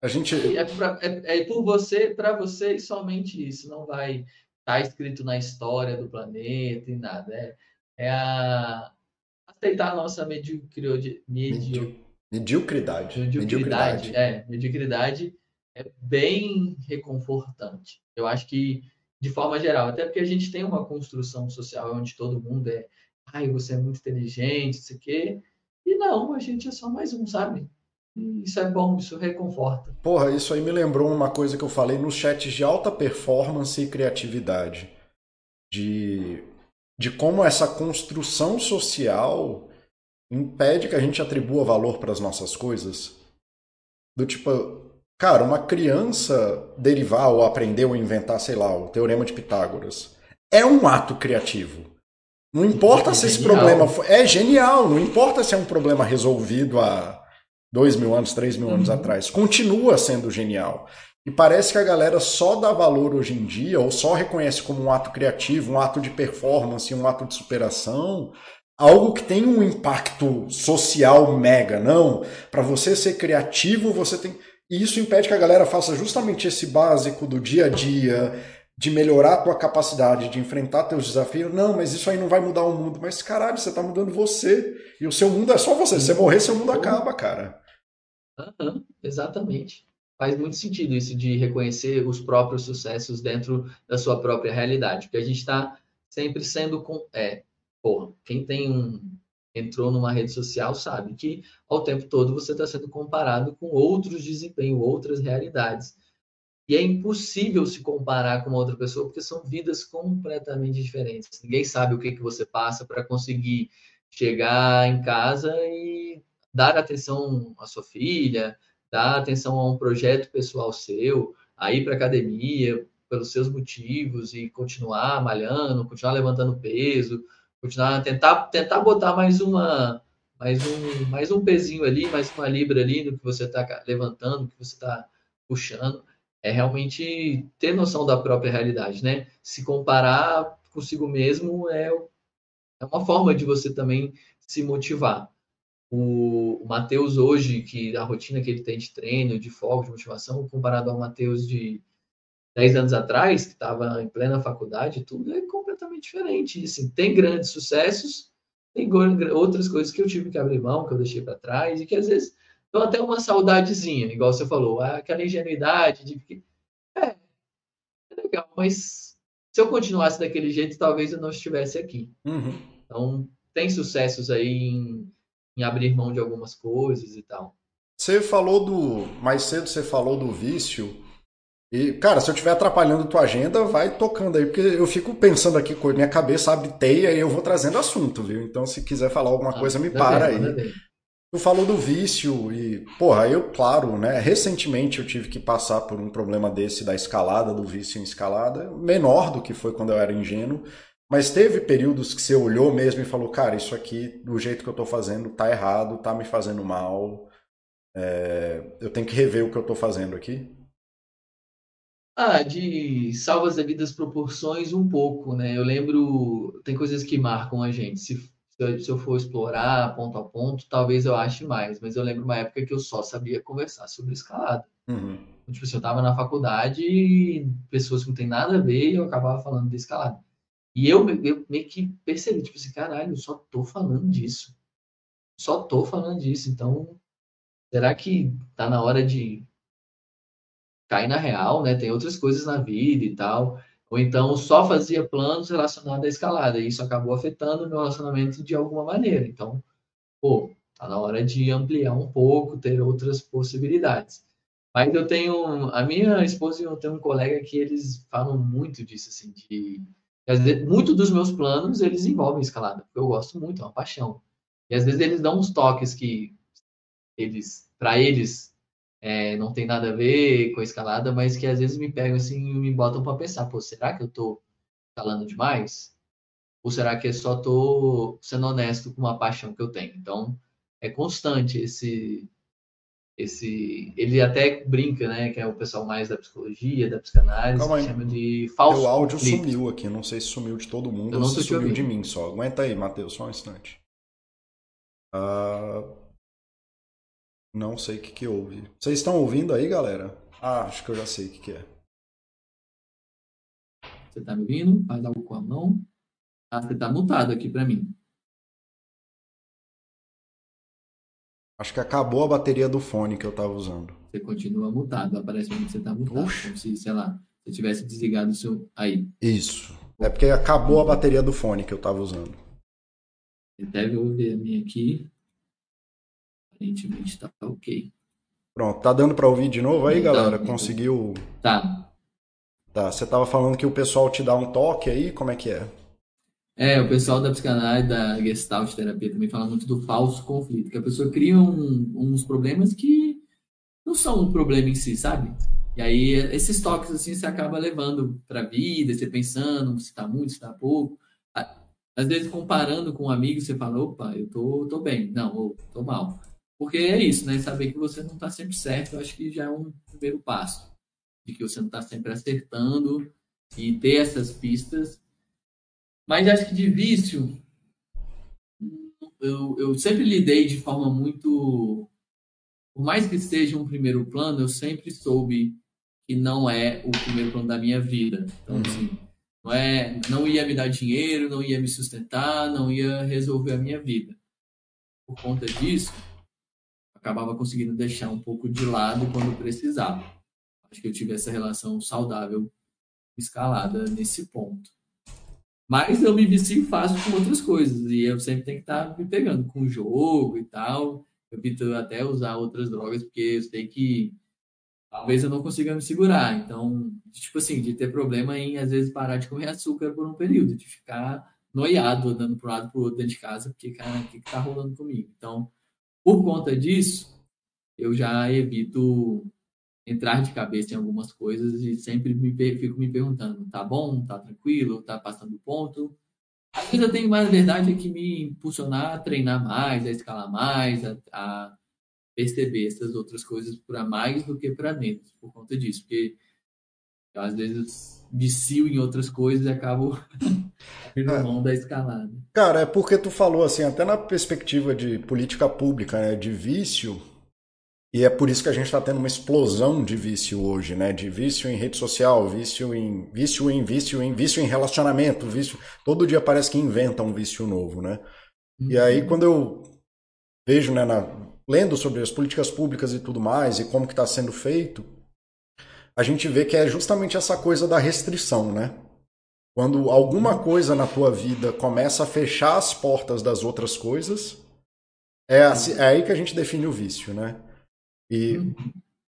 a gente... é, pra, é, é por você, para você e somente isso. Não vai estar tá escrito na história do planeta e nada. É, é a, aceitar a nossa mediocridade. Medio... Mediocridade. Mediocridade. Mediocridade. É, mediocridade é bem reconfortante. Eu acho que, de forma geral, até porque a gente tem uma construção social onde todo mundo é, ai, você é muito inteligente, isso aqui. E não, a gente é só mais um, sabe? isso é bom, isso reconforta. Porra, isso aí me lembrou uma coisa que eu falei nos chats de alta performance e criatividade. De, de como essa construção social impede que a gente atribua valor para as nossas coisas. Do tipo, cara, uma criança derivar ou aprender ou inventar, sei lá, o teorema de Pitágoras é um ato criativo. Não importa é se esse problema é genial, não importa se é um problema resolvido há dois mil anos, três mil anos uhum. atrás, continua sendo genial. E parece que a galera só dá valor hoje em dia, ou só reconhece como um ato criativo, um ato de performance, um ato de superação, algo que tem um impacto social mega. Não, para você ser criativo, você tem. E isso impede que a galera faça justamente esse básico do dia a dia, de melhorar a tua capacidade de enfrentar teus desafios. Não, mas isso aí não vai mudar o mundo. Mas caralho, você tá mudando você. E o seu mundo é só você. Se você morrer, seu mundo acaba, cara. Uhum, exatamente. Faz muito sentido isso de reconhecer os próprios sucessos dentro da sua própria realidade. Porque a gente está sempre sendo. Com... É, porra, quem tem um. Entrou numa rede social sabe que ao tempo todo você está sendo comparado com outros desempenhos, outras realidades. E é impossível se comparar com uma outra pessoa, porque são vidas completamente diferentes. Ninguém sabe o que, que você passa para conseguir chegar em casa e dar atenção à sua filha, dar atenção a um projeto pessoal seu, a ir para academia pelos seus motivos e continuar malhando, continuar levantando peso, continuar tentar tentar botar mais uma mais um mais um pezinho ali, mais uma libra ali no que você está levantando, que você está puxando é realmente ter noção da própria realidade, né? Se comparar consigo mesmo é, é uma forma de você também se motivar. O, Matheus hoje, que a rotina que ele tem de treino, de foco, de motivação, comparado ao Matheus de 10 anos atrás, que estava em plena faculdade, tudo é completamente diferente. Assim, tem grandes sucessos, tem outras coisas que eu tive que abrir mão, que eu deixei para trás, e que às vezes então, até uma saudadezinha, igual você falou, aquela ingenuidade de que. É, é legal, mas se eu continuasse daquele jeito, talvez eu não estivesse aqui. Uhum. Então, tem sucessos aí em, em abrir mão de algumas coisas e tal. Você falou do. Mais cedo você falou do vício. E, cara, se eu estiver atrapalhando tua agenda, vai tocando aí, porque eu fico pensando aqui com minha cabeça abre teia e eu vou trazendo assunto, viu? Então, se quiser falar alguma ah, coisa, me para bem, aí. Tu falou do vício e, porra, eu, claro, né? Recentemente eu tive que passar por um problema desse da escalada, do vício em escalada, menor do que foi quando eu era ingênuo, mas teve períodos que você olhou mesmo e falou, cara, isso aqui, do jeito que eu tô fazendo, tá errado, tá me fazendo mal, é... eu tenho que rever o que eu tô fazendo aqui. Ah, de salvas devidas proporções, um pouco, né? Eu lembro, tem coisas que marcam a gente. Se se eu for explorar ponto a ponto, talvez eu ache mais. Mas eu lembro uma época que eu só sabia conversar sobre escalada. Uhum. Tipo, assim, eu estava na faculdade e pessoas que não tem nada a ver, eu acabava falando de escalada. E eu, eu meio que percebi, tipo assim, caralho, eu só tô falando disso. Só tô falando disso. Então, será que tá na hora de cair na real, né? Tem outras coisas na vida e tal. Ou então só fazia planos relacionados à escalada, e isso acabou afetando o meu relacionamento de alguma maneira. Então, pô, Está na hora de ampliar um pouco, ter outras possibilidades. Mas eu tenho. A minha esposa e eu tenho um colega que eles falam muito disso, assim, de. Vezes, muito dos meus planos eles envolvem escalada, porque eu gosto muito, é uma paixão. E às vezes eles dão uns toques que eles, para eles, é, não tem nada a ver com a escalada, mas que às vezes me pegam assim e me botam para pensar, pô, será que eu tô escalando demais? Ou será que eu só tô sendo honesto com uma paixão que eu tenho? Então, é constante esse esse ele até brinca, né, que é o pessoal mais da psicologia, da psicanálise, que chama de falso O áudio conflito. sumiu aqui, não sei se sumiu de todo mundo ou se sumiu de mim só. Aguenta aí, Matheus, só um instante. Uh, não sei o que que houve. Vocês estão ouvindo aí, galera? Ah, acho que eu já sei o que que é. Você tá me ouvindo? Faz algo com a mão. Ah, você tá mutado aqui para mim. Acho que acabou a bateria do fone que eu tava usando. Você continua mutado, aparece que você tá mutado. Oxi. Como se, sei lá, você tivesse desligado o seu. Aí. Isso. É porque acabou a bateria do fone que eu tava usando. Você deve ouvir a minha aqui. Aparentemente tá ok. Pronto, tá dando para ouvir de novo aí, galera? Tá, Conseguiu. Tá. Tá, você tava falando que o pessoal te dá um toque aí, como é que é? É, o pessoal da psicanálise, da Gestalt terapia também fala muito do falso conflito, que a pessoa cria um, uns problemas que não são um problema em si, sabe? E aí esses toques assim você acaba levando para a vida, você pensando se tá muito, se tá pouco. Às vezes comparando com um amigo, você fala, opa, eu tô, tô bem, não, ou tô mal. Porque é isso, né? Saber que você não tá sempre certo, eu acho que já é um primeiro passo. De que você não tá sempre acertando e ter essas pistas mas acho que de vício, eu, eu sempre lidei de forma muito. Por mais que seja um primeiro plano, eu sempre soube que não é o primeiro plano da minha vida. Então, uhum. assim, não, é, não ia me dar dinheiro, não ia me sustentar, não ia resolver a minha vida. Por conta disso, acabava conseguindo deixar um pouco de lado quando precisava. Acho que eu tive essa relação saudável escalada nesse ponto. Mas eu me vicio fácil com outras coisas. E eu sempre tenho que estar me pegando com o jogo e tal. Eu evito até usar outras drogas, porque eu sei que talvez eu não consiga me segurar. Então, tipo assim, de ter problema em, às vezes, parar de comer açúcar por um período, de ficar noiado, andando para um lado para o outro dentro de casa, porque, cara, o que está rolando comigo? Então, por conta disso, eu já evito entrar de cabeça em algumas coisas e sempre me, fico me perguntando, tá bom, tá tranquilo, tá passando ponto. Às vezes eu tenho mais verdade é que me impulsionar a treinar mais, a escalar mais, a, a perceber essas outras coisas para mais do que para menos, por conta disso, porque às vezes vicio em outras coisas e acabo (laughs) abrindo é. mão da escalada. Cara, é porque tu falou assim, até na perspectiva de política pública, né, de vício, e é por isso que a gente está tendo uma explosão de vício hoje, né? De vício em rede social, vício em vício em vício em vício em relacionamento, vício. Todo dia parece que inventa um vício novo, né? Uhum. E aí quando eu vejo, né, na... lendo sobre as políticas públicas e tudo mais e como que está sendo feito, a gente vê que é justamente essa coisa da restrição, né? Quando alguma coisa na tua vida começa a fechar as portas das outras coisas, é, assim, é aí que a gente define o vício, né? e uhum.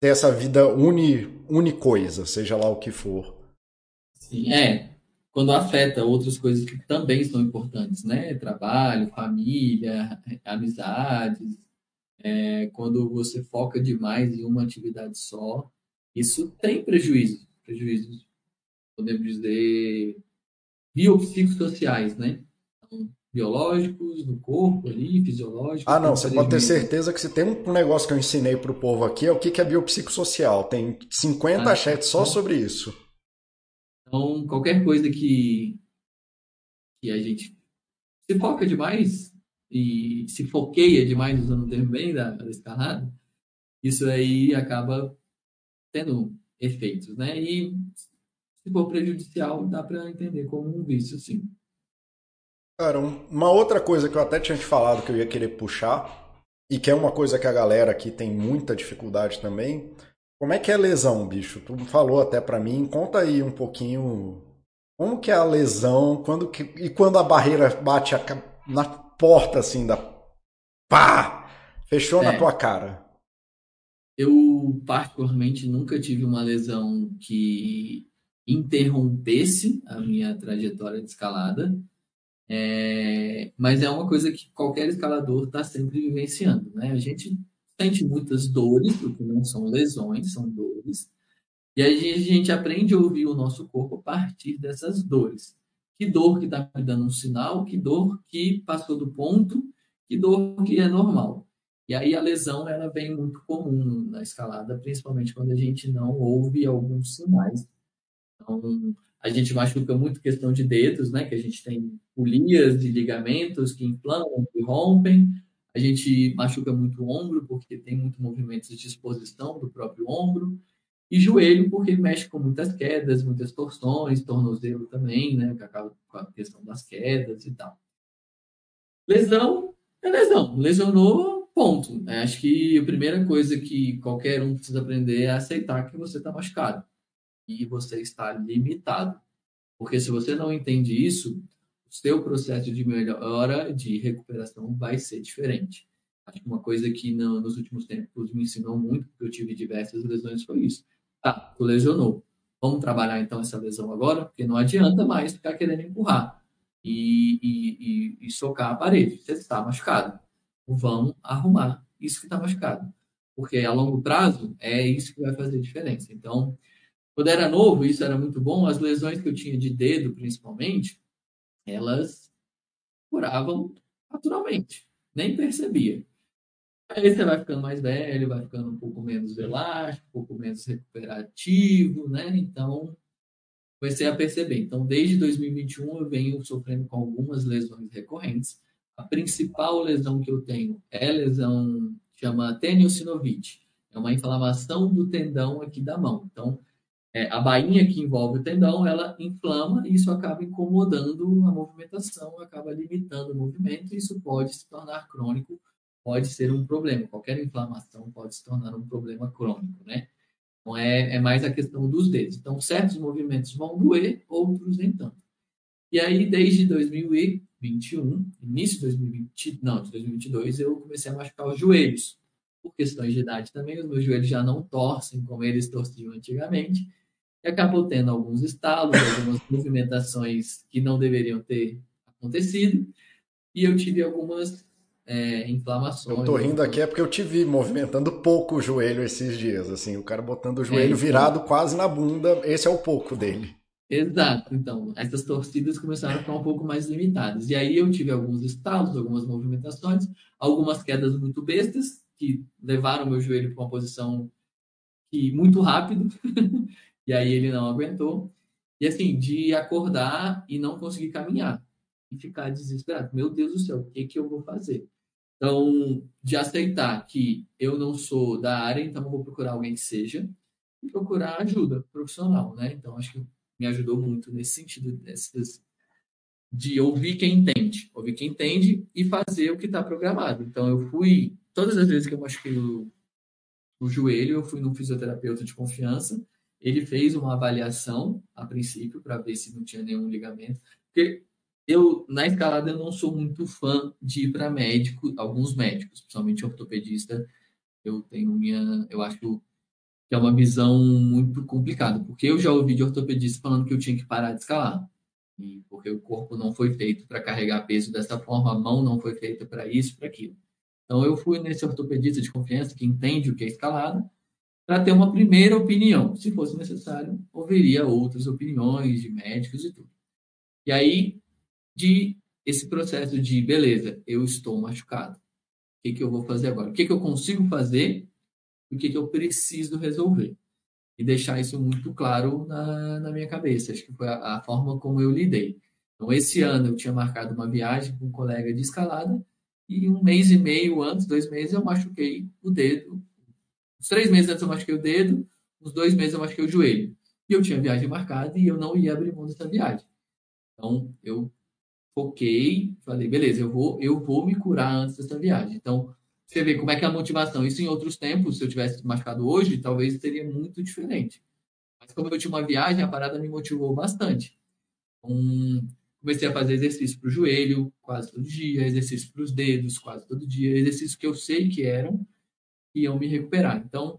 ter essa vida uni, unicoisa, seja lá o que for. Sim, é. Quando afeta outras coisas que também são importantes, né? Trabalho, família, amizades. É, quando você foca demais em uma atividade só, isso tem prejuízo. Prejuízos, podemos dizer, biopsicossociais, né? Então, biológicos no corpo ali, fisiológicos. Ah, não, você pode ter certeza que se tem um negócio que eu ensinei para o povo aqui, é o que é biopsicossocial. Tem 50 ah, chats só sobre isso. Então, qualquer coisa que, que a gente se foca demais e se foqueia demais, usando o termo bem da, da escalada, isso aí acaba tendo efeitos, né? E se for prejudicial, dá para entender como um vício, sim. Cara, uma outra coisa que eu até tinha te falado que eu ia querer puxar, e que é uma coisa que a galera aqui tem muita dificuldade também. Como é que é lesão, bicho? Tu falou até para mim, conta aí um pouquinho como que é a lesão, quando que, e quando a barreira bate a, na porta assim da pá, Fechou é, na tua cara. Eu, particularmente, nunca tive uma lesão que interrompesse a minha trajetória de escalada. É, mas é uma coisa que qualquer escalador está sempre vivenciando. Né? A gente sente muitas dores, porque não são lesões, são dores. E a gente aprende a ouvir o nosso corpo a partir dessas dores. Que dor que está me dando um sinal, que dor que passou do ponto, que dor que é normal. E aí a lesão ela vem muito comum na escalada, principalmente quando a gente não ouve alguns sinais. Então, a gente machuca muito questão de dedos, né? Que a gente tem polias de ligamentos que inflamam, que rompem. A gente machuca muito o ombro, porque tem muito movimento de exposição do próprio ombro. E joelho, porque mexe com muitas quedas, muitas torções, tornozelo também, né? Com a questão das quedas e tal. Lesão é lesão. Lesionou, ponto. É, acho que a primeira coisa que qualquer um precisa aprender é aceitar que você está machucado e você está limitado. Porque se você não entende isso, o seu processo de melhora, de recuperação vai ser diferente. Acho que uma coisa que não, nos últimos tempos me ensinou muito, porque eu tive diversas lesões, foi isso. Tá, tu lesionou. Vamos trabalhar então essa lesão agora, porque não adianta mais ficar querendo empurrar e, e, e, e socar a parede. Você está machucado. Vamos arrumar isso que está machucado. Porque a longo prazo é isso que vai fazer diferença. Então, quando era novo, isso era muito bom, as lesões que eu tinha de dedo, principalmente, elas curavam naturalmente, nem percebia. Aí você vai ficando mais velho, vai ficando um pouco menos elástico, um pouco menos recuperativo, né? Então, comecei a perceber. Então, desde 2021 eu venho sofrendo com algumas lesões recorrentes. A principal lesão que eu tenho é lesão chama teniosinovite. É uma inflamação do tendão aqui da mão. Então, é, a bainha que envolve o tendão, ela inflama e isso acaba incomodando a movimentação, acaba limitando o movimento e isso pode se tornar crônico, pode ser um problema. Qualquer inflamação pode se tornar um problema crônico, né? Então, é, é mais a questão dos dedos. Então, certos movimentos vão doer, outros nem tanto. E aí, desde 2021, início de 2020, não, de 2022, eu comecei a machucar os joelhos. Por questões de idade também, os meus joelhos já não torcem como eles torciam antigamente e acabou tendo alguns estalos, algumas (laughs) movimentações que não deveriam ter acontecido, e eu tive algumas é, inflamações. Eu tô rindo aqui é porque eu te vi movimentando pouco o joelho esses dias, assim, o cara botando o joelho é, virado quase na bunda, esse é o pouco dele. Exato, então, essas torcidas começaram a ficar um pouco mais limitadas. E aí eu tive alguns estalos, algumas movimentações, algumas quedas muito bestas, que levaram meu joelho para uma posição que muito rápido, (laughs) E aí ele não aguentou. E assim, de acordar e não conseguir caminhar. E ficar desesperado. Meu Deus do céu, o que, que eu vou fazer? Então, de aceitar que eu não sou da área, então eu vou procurar alguém que seja. E procurar ajuda profissional, né? Então, acho que me ajudou muito nesse sentido de ouvir quem entende. Ouvir quem entende e fazer o que está programado. Então, eu fui... Todas as vezes que eu machuquei o, o joelho, eu fui num fisioterapeuta de confiança ele fez uma avaliação a princípio para ver se não tinha nenhum ligamento, porque eu na escalada eu não sou muito fã de ir para médico, alguns médicos, principalmente ortopedista, eu tenho minha, eu acho que é uma visão muito complicada, porque eu já ouvi de ortopedista falando que eu tinha que parar de escalar. Porque o corpo não foi feito para carregar peso dessa forma, a mão não foi feita para isso, para aquilo. Então eu fui nesse ortopedista de confiança que entende o que é escalada para ter uma primeira opinião. Se fosse necessário, ouviria outras opiniões de médicos e tudo. E aí, de esse processo de, beleza, eu estou machucado. O que, que eu vou fazer agora? O que, que eu consigo fazer o que, que eu preciso resolver? E deixar isso muito claro na, na minha cabeça. Acho que foi a, a forma como eu lidei. Então, esse ano eu tinha marcado uma viagem com um colega de escalada e um mês e meio antes, dois meses, eu machuquei o dedo Uns três meses antes eu machuquei o dedo, uns dois meses eu machuquei o joelho. E eu tinha viagem marcada e eu não ia abrir mão dessa viagem. Então, eu foquei, falei, beleza, eu vou, eu vou me curar antes dessa viagem. Então, você vê como é que é a motivação. Isso em outros tempos, se eu tivesse machucado hoje, talvez seria muito diferente. Mas como eu tinha uma viagem, a parada me motivou bastante. Um, comecei a fazer exercício para o joelho quase todo dia, exercício para os dedos quase todo dia, exercícios que eu sei que eram que iam me recuperar. Então,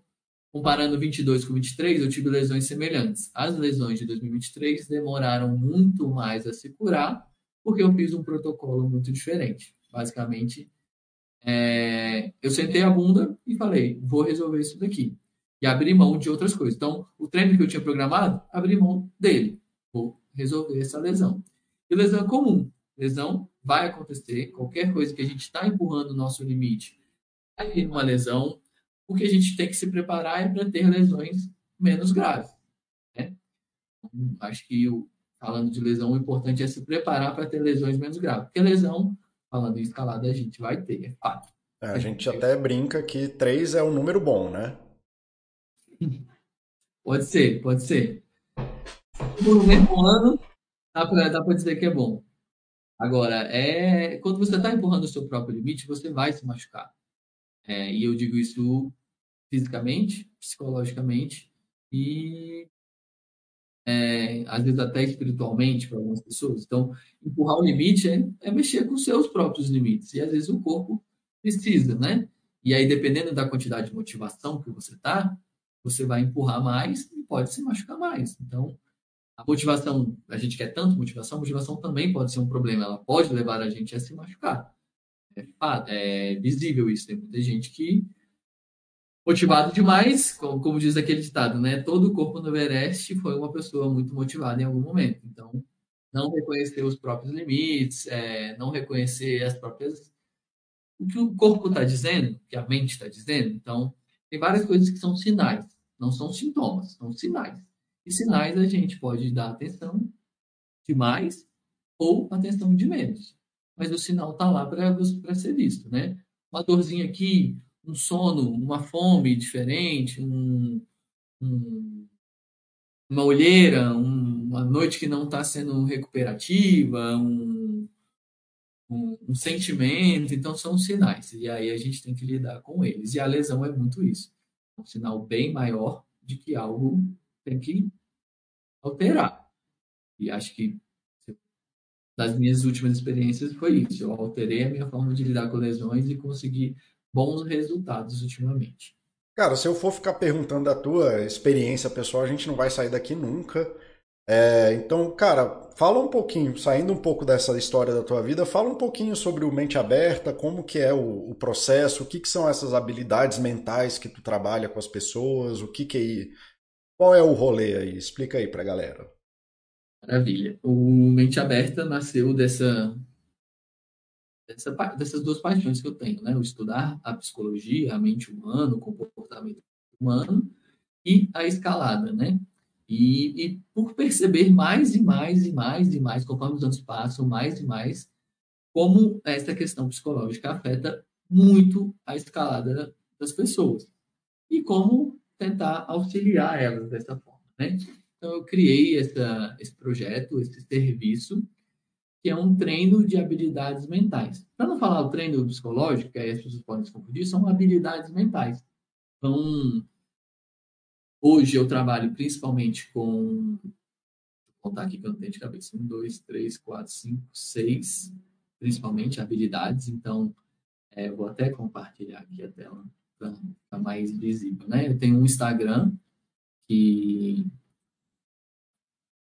comparando 22 com 23, eu tive lesões semelhantes. As lesões de 2023 demoraram muito mais a se curar, porque eu fiz um protocolo muito diferente. Basicamente, é, eu sentei a bunda e falei, vou resolver isso daqui. E abri mão de outras coisas. Então, o treino que eu tinha programado, abri mão dele. Vou resolver essa lesão. E lesão é comum. Lesão vai acontecer. Qualquer coisa que a gente está empurrando o nosso limite vai ter uma lesão. O que a gente tem que se preparar é para ter lesões menos graves. Né? Então, acho que, falando de lesão, o importante é se preparar para ter lesões menos graves. Porque lesão, falando em escalada, a gente vai ter, é fato. É, a gente até brinca que 3 é um número bom, né? (laughs) Pode ser, pode ser. No mesmo ano, dá para dizer que é bom. Agora, é, quando você está empurrando o seu próprio limite, você vai se machucar. É, e eu digo isso fisicamente, psicologicamente e é, às vezes até espiritualmente para algumas pessoas. Então, empurrar o limite é, é mexer com seus próprios limites. E às vezes o corpo precisa, né? E aí, dependendo da quantidade de motivação que você tá, você vai empurrar mais e pode se machucar mais. Então, a motivação, a gente quer tanto motivação, a motivação também pode ser um problema, ela pode levar a gente a se machucar. É, é visível isso, tem muita gente que motivado demais, como, como, diz aquele ditado, né? Todo o corpo no Everest foi uma pessoa muito motivada em algum momento. Então, não reconhecer os próprios limites, é, não reconhecer as próprias o que o corpo está dizendo, o que a mente está dizendo. Então, tem várias coisas que são sinais, não são sintomas, são sinais. E sinais a gente pode dar atenção de mais ou atenção de menos. Mas o sinal está lá para ser visto, né? Uma dorzinha aqui, um sono, uma fome diferente, um, um, uma olheira, um, uma noite que não está sendo recuperativa, um, um, sentimento. Então, são sinais. E aí a gente tem que lidar com eles. E a lesão é muito isso. Um sinal bem maior de que algo tem que alterar. E acho que das minhas últimas experiências foi isso. Eu alterei a minha forma de lidar com lesões e consegui bons resultados ultimamente. Cara, se eu for ficar perguntando da tua experiência pessoal, a gente não vai sair daqui nunca. É, então, cara, fala um pouquinho, saindo um pouco dessa história da tua vida, fala um pouquinho sobre o Mente Aberta, como que é o, o processo, o que, que são essas habilidades mentais que tu trabalha com as pessoas, o que que é qual é o rolê aí? Explica aí pra galera. Maravilha. O Mente Aberta nasceu dessa, dessa dessas duas paixões que eu tenho, né? O estudar a psicologia, a mente humana, o comportamento humano e a escalada, né? E, e, por perceber mais e mais e mais e mais, conforme os anos passam, mais e mais, como essa questão psicológica afeta muito a escalada das pessoas. E como tentar auxiliar elas dessa forma, né? Então, eu criei essa, esse projeto, esse serviço, que é um treino de habilidades mentais. Para não falar o treino psicológico, que aí as pessoas podem se confundir, são habilidades mentais. Então, hoje eu trabalho principalmente com. Vou contar aqui que eu não tenho de cabeça. Um, dois, três, quatro, cinco, seis, principalmente habilidades. Então, é, vou até compartilhar aqui a tela para ficar mais visível, né? Eu tenho um Instagram que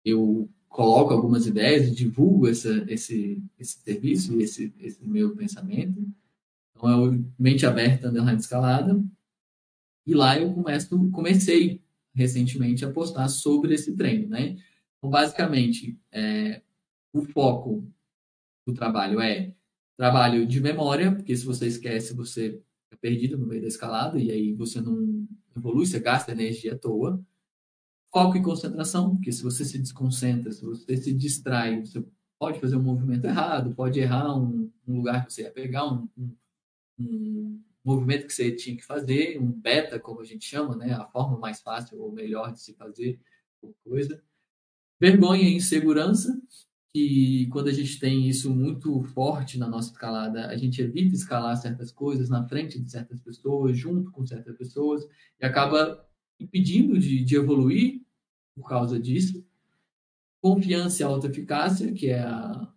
eu coloco algumas ideias e divulgo essa, esse, esse serviço, esse, esse meu pensamento. Então, é o Mente Aberta Underline Escalada. E lá eu começo, comecei recentemente a postar sobre esse treino, né? Então, basicamente, é, o foco do trabalho é trabalho de memória, porque se você esquece, você é perdido no meio da escalada e aí você não evolui, você gasta energia à toa. Foco e concentração, porque se você se desconcentra, se você se distrai, você pode fazer um movimento errado, pode errar um, um lugar que você ia pegar, um, um, um, movimento que você tinha que fazer, um beta, como a gente chama, né? a forma mais fácil ou melhor de se fazer coisa. Vergonha e insegurança, que quando a gente tem isso muito forte na nossa escalada, a gente evita escalar certas coisas na frente de certas pessoas, junto com certas pessoas, e acaba impedindo de, de evoluir por causa disso. confiança e autoeficácia, que é a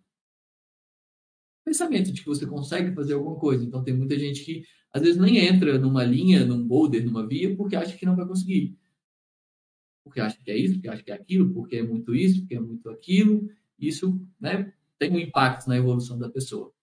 pensamento de que você consegue fazer alguma coisa. Então tem muita gente que às vezes nem entra numa linha, num boulder, numa via, porque acha que não vai conseguir. Porque acha que é isso, porque acha que é aquilo, porque é muito isso, porque é muito aquilo. Isso né, tem um impacto na evolução da pessoa.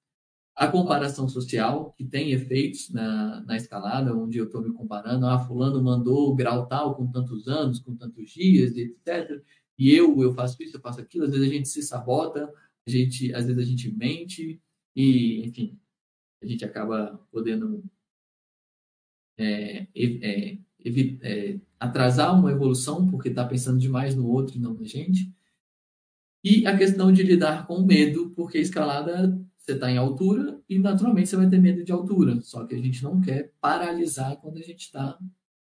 A comparação social, que tem efeitos na, na escalada, onde eu estou me comparando, ah, fulano mandou grau tal com tantos anos, com tantos dias, etc. E eu, eu faço isso, eu faço aquilo. Às vezes a gente se sabota, a gente, às vezes a gente mente, e, enfim, a gente acaba podendo é, é, é, atrasar uma evolução porque está pensando demais no outro e não na gente. E a questão de lidar com o medo, porque a escalada você está em altura e naturalmente você vai ter medo de altura. Só que a gente não quer paralisar quando a gente está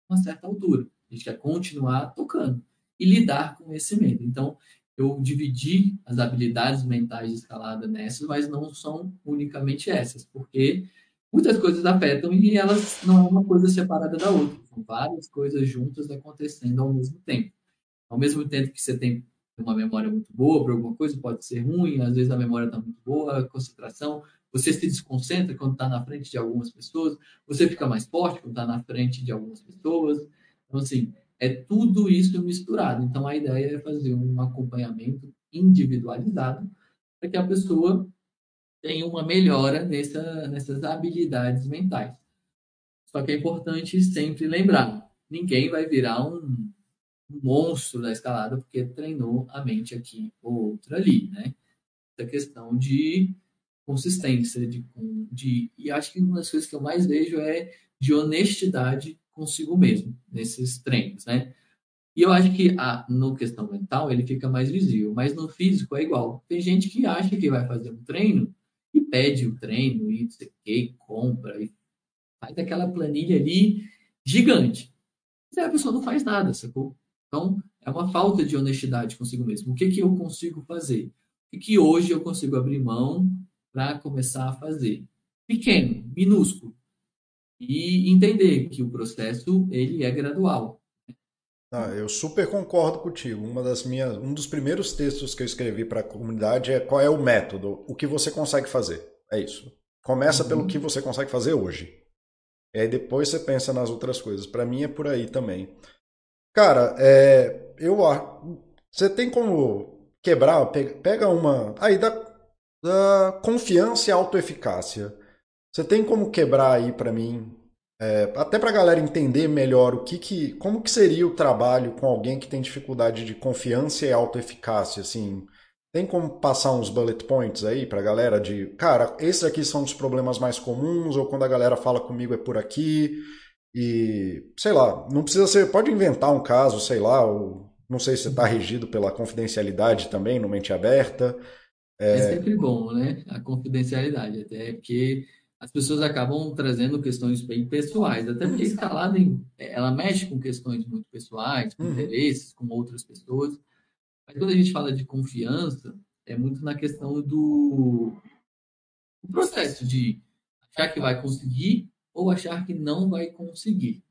uma certa altura. A gente quer continuar tocando e lidar com esse medo. Então, eu dividi as habilidades mentais de escalada nessas, mas não são unicamente essas, porque muitas coisas afetam e elas não é uma coisa separada da outra, são várias coisas juntas acontecendo ao mesmo tempo. Ao mesmo tempo que você tem uma memória muito boa para alguma coisa, pode ser ruim, às vezes a memória está muito boa, a concentração, você se desconcentra quando está na frente de algumas pessoas, você fica mais forte quando está na frente de algumas pessoas. Então, assim, é tudo isso misturado. Então, a ideia é fazer um acompanhamento individualizado para que a pessoa tenha uma melhora nessa, nessas habilidades mentais. Só que é importante sempre lembrar: ninguém vai virar um, um monstro da escalada porque treinou a mente aqui ou outra ali, né? Essa questão de consistência, de, de e acho que uma das coisas que eu mais vejo é de honestidade consigo mesmo nesses treinos, né? E eu acho que a, no questão mental ele fica mais visível, mas no físico é igual. Tem gente que acha que vai fazer um treino e pede o treino e sei que, compra e faz aquela planilha ali gigante. Mas a pessoa não faz nada, sacou? Então, é uma falta de honestidade consigo mesmo. O que, que eu consigo fazer? O que, que hoje eu consigo abrir mão para começar a fazer? Pequeno, minúsculo e entender que o processo ele é gradual. Ah, eu super concordo contigo. Uma das minhas, um dos primeiros textos que eu escrevi para a comunidade é qual é o método, o que você consegue fazer. É isso. Começa uhum. pelo que você consegue fazer hoje. E aí depois você pensa nas outras coisas. Para mim é por aí também. Cara, é, eu você tem como quebrar, pega uma aí da, da confiança e autoeficácia. Você tem como quebrar aí para mim, é, até para a galera entender melhor o que, que, como que seria o trabalho com alguém que tem dificuldade de confiança e autoeficácia, assim, tem como passar uns bullet points aí para a galera de, cara, esses aqui são os problemas mais comuns ou quando a galera fala comigo é por aqui e sei lá, não precisa ser, pode inventar um caso, sei lá, ou não sei se está regido pela confidencialidade também no mente aberta. É... é sempre bom, né? A confidencialidade, até porque as pessoas acabam trazendo questões bem pessoais, até porque a escalada ela mexe com questões muito pessoais, com uhum. interesses, com outras pessoas. Mas quando a gente fala de confiança, é muito na questão do, do processo de achar que vai conseguir ou achar que não vai conseguir.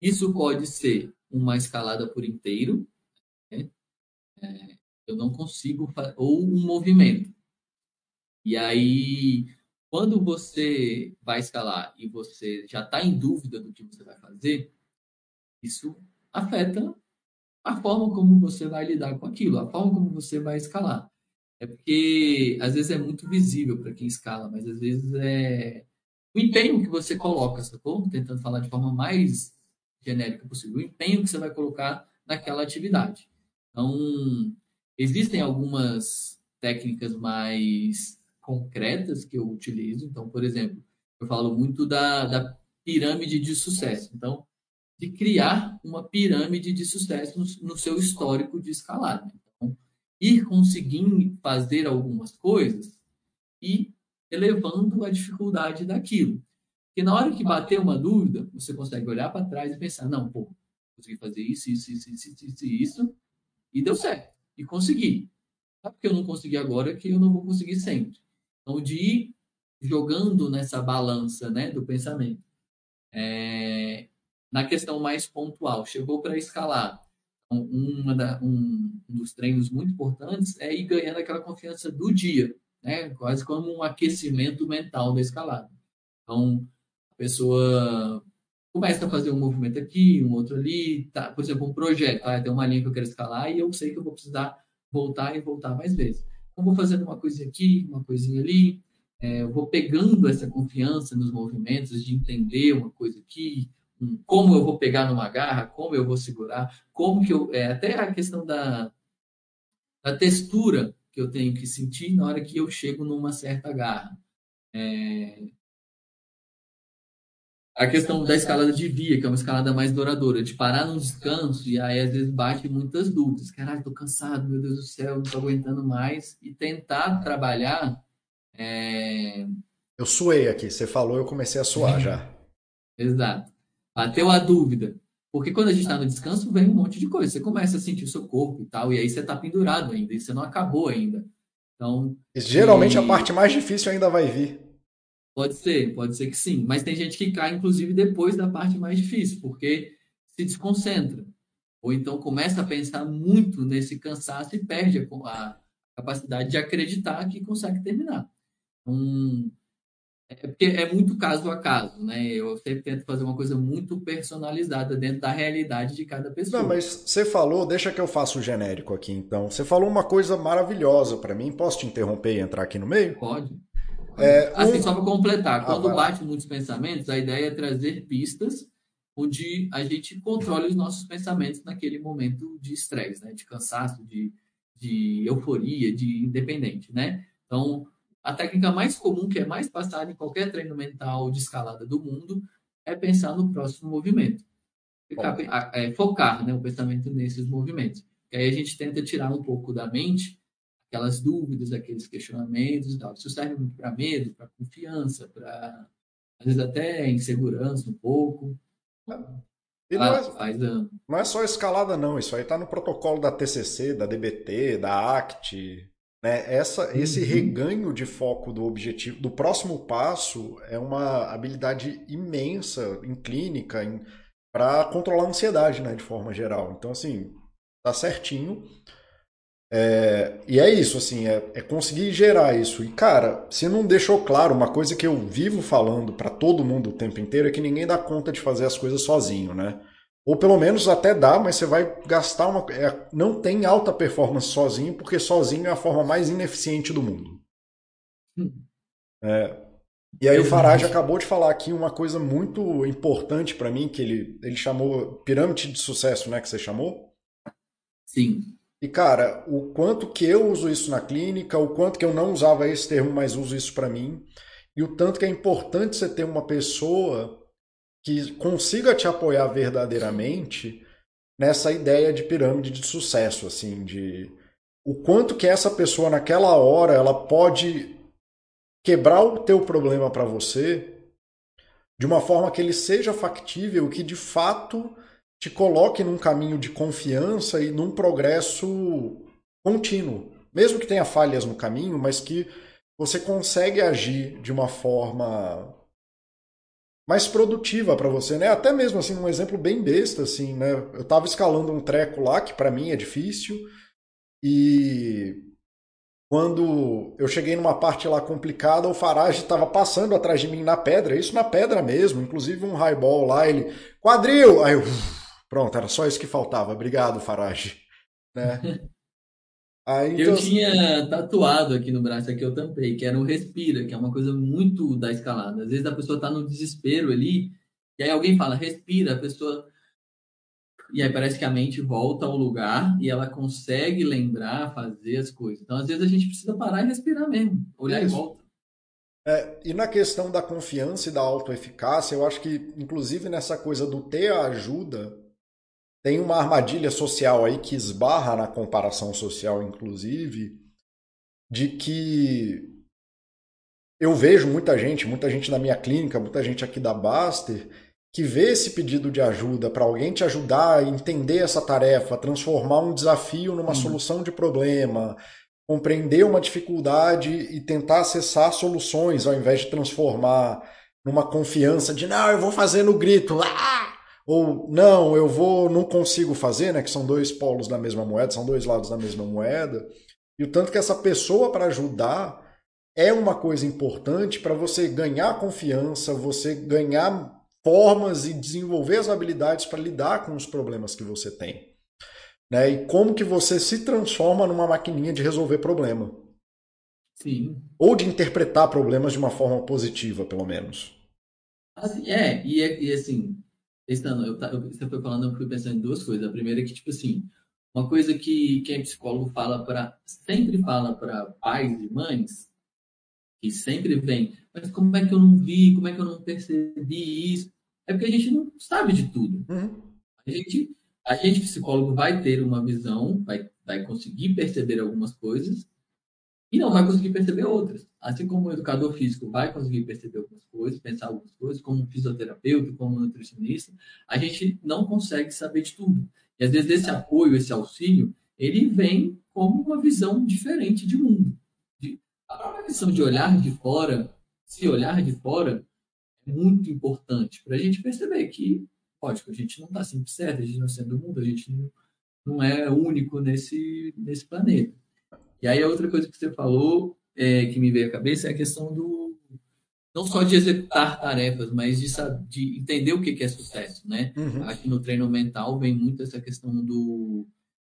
Isso pode ser uma escalada por inteiro, né? é, eu não consigo, ou um movimento. E aí quando você vai escalar e você já está em dúvida do que você vai fazer, isso afeta a forma como você vai lidar com aquilo, a forma como você vai escalar. É porque às vezes é muito visível para quem escala, mas às vezes é o empenho que você coloca, sacou? Tentando falar de forma mais genérica possível, o empenho que você vai colocar naquela atividade. Então, existem algumas técnicas mais concretas que eu utilizo. Então, por exemplo, eu falo muito da, da pirâmide de sucesso. Então, de criar uma pirâmide de sucesso no, no seu histórico de escalada. Então, ir conseguindo fazer algumas coisas e elevando a dificuldade daquilo. Porque na hora que bater uma dúvida, você consegue olhar para trás e pensar, não, pô, consegui fazer isso, isso, isso, isso, isso, isso, e deu certo. E consegui. Sabe porque eu não consegui agora que eu não vou conseguir sempre. Então, de ir jogando nessa balança né, do pensamento. É, na questão mais pontual, chegou para escalar, Uma da, um, um dos treinos muito importantes é ir ganhando aquela confiança do dia, né? quase como um aquecimento mental da escalada. Então, a pessoa começa a fazer um movimento aqui, um outro ali, tá? por exemplo, um projeto, ah, tem uma linha que eu quero escalar e eu sei que eu vou precisar voltar e voltar mais vezes. Então, vou fazendo uma coisinha aqui, uma coisinha ali, é, vou pegando essa confiança nos movimentos, de entender uma coisa aqui, como eu vou pegar numa garra, como eu vou segurar, como que eu. É, até a questão da, da textura que eu tenho que sentir na hora que eu chego numa certa garra. É, a questão da escalada de via, que é uma escalada mais douradora, de parar num descanso e aí às vezes bate muitas dúvidas. Caralho, tô cansado, meu Deus do céu, não tô aguentando mais. E tentar trabalhar. É... Eu suei aqui, você falou, eu comecei a suar (laughs) já. Exato. Bateu a dúvida. Porque quando a gente está no descanso, vem um monte de coisa. Você começa a sentir o seu corpo e tal, e aí você está pendurado ainda, e você não acabou ainda. Então. Geralmente e... a parte mais difícil ainda vai vir. Pode ser, pode ser que sim. Mas tem gente que cai, inclusive, depois da parte mais difícil, porque se desconcentra. Ou então começa a pensar muito nesse cansaço e perde a, a capacidade de acreditar que consegue terminar. Então, é porque é muito caso a caso, né? Eu sempre tento fazer uma coisa muito personalizada dentro da realidade de cada pessoa. Não, mas você falou, deixa que eu faça o genérico aqui então. Você falou uma coisa maravilhosa para mim. Posso te interromper e entrar aqui no meio? Pode. É, assim, um... só para completar, ah, quando bate muitos pensamentos, a ideia é trazer pistas onde a gente controle os nossos pensamentos naquele momento de estresse, né? De cansaço, de, de euforia, de independente, né? Então, a técnica mais comum, que é mais passada em qualquer treino mental de escalada do mundo, é pensar no próximo movimento. Ficar, é, focar né, o pensamento nesses movimentos. E aí a gente tenta tirar um pouco da mente aquelas dúvidas, aqueles questionamentos e tal. Isso serve muito para medo, para confiança, para às vezes até insegurança um pouco. E não, é, faz, não é só escalada, não. Isso aí está no protocolo da TCC, da DBT, da ACT. Né? Essa, esse uhum. reganho de foco do objetivo, do próximo passo, é uma habilidade imensa em clínica para controlar a ansiedade, né, de forma geral. Então, assim, tá certinho. É, e é isso, assim, é, é, conseguir gerar isso. E, cara, se não deixou claro, uma coisa que eu vivo falando para todo mundo o tempo inteiro é que ninguém dá conta de fazer as coisas sozinho, né? Ou pelo menos até dá, mas você vai gastar uma. É, não tem alta performance sozinho, porque sozinho é a forma mais ineficiente do mundo. Hum. É, e aí o Farage acabou de falar aqui uma coisa muito importante para mim, que ele, ele chamou pirâmide de sucesso, né? Que você chamou? Sim. E, cara, o quanto que eu uso isso na clínica, o quanto que eu não usava esse termo, mas uso isso para mim, e o tanto que é importante você ter uma pessoa que consiga te apoiar verdadeiramente nessa ideia de pirâmide de sucesso, assim, de o quanto que essa pessoa naquela hora ela pode quebrar o teu problema para você de uma forma que ele seja factível, que de fato te coloque num caminho de confiança e num progresso contínuo. Mesmo que tenha falhas no caminho, mas que você consegue agir de uma forma mais produtiva para você, né? Até mesmo assim, um exemplo bem besta assim, né? Eu estava escalando um treco lá que para mim é difícil e quando eu cheguei numa parte lá complicada, o Farage estava passando atrás de mim na pedra, isso na pedra mesmo, inclusive um highball lá, ele quadril, aí eu Pronto, era só isso que faltava. Obrigado, Farage. Né? (laughs) Aí, então... Eu tinha tatuado aqui no braço, aqui eu tampei, que era o respira, que é uma coisa muito da escalada. Às vezes a pessoa está no desespero ali, e aí alguém fala, respira, a pessoa. E aí parece que a mente volta ao lugar e ela consegue lembrar, fazer as coisas. Então, às vezes, a gente precisa parar e respirar mesmo, olhar Isso. e volta. É, e na questão da confiança e da autoeficácia, eu acho que, inclusive, nessa coisa do ter a ajuda, tem uma armadilha social aí que esbarra na comparação social, inclusive, de que eu vejo muita gente, muita gente na minha clínica, muita gente aqui da Baster, que vê esse pedido de ajuda para alguém te ajudar a entender essa tarefa, transformar um desafio numa uhum. solução de problema, compreender uma dificuldade e tentar acessar soluções ao invés de transformar numa confiança de não, eu vou fazer no grito, ah! Ou não, eu vou, não consigo fazer, né? Que são dois polos da mesma moeda, são dois lados da mesma moeda. E o tanto que essa pessoa para ajudar é uma coisa importante para você ganhar confiança, você ganhar formas e desenvolver as habilidades para lidar com os problemas que você tem. Né? E como que você se transforma numa maquininha de resolver problema. Sim. Ou de interpretar problemas de uma forma positiva, pelo menos. Assim, é, e, e assim, estando, eu, eu, você foi falando, eu fui pensando em duas coisas. A primeira é que, tipo assim, uma coisa que quem é psicólogo fala para sempre fala para pais e mães que sempre vem, mas como é que eu não vi, como é que eu não percebi isso? É porque a gente não sabe de tudo. Uhum. A gente, a gente psicólogo vai ter uma visão, vai, vai conseguir perceber algumas coisas e não vai conseguir perceber outras. Assim como o educador físico vai conseguir perceber algumas coisas, pensar algumas coisas, como um fisioterapeuta, como um nutricionista, a gente não consegue saber de tudo. E às vezes esse apoio, esse auxílio, ele vem como uma visão diferente de mundo. A própria questão de olhar de fora, se olhar de fora, é muito importante para a gente perceber que, lógico, a gente não está sempre certo, a gente não é sendo do mundo, a gente não, não é único nesse, nesse planeta. E aí a outra coisa que você falou, é, que me veio à cabeça, é a questão do não só de executar tarefas, mas de, de entender o que é sucesso, né? Uhum. Acho que no treino mental vem muito essa questão do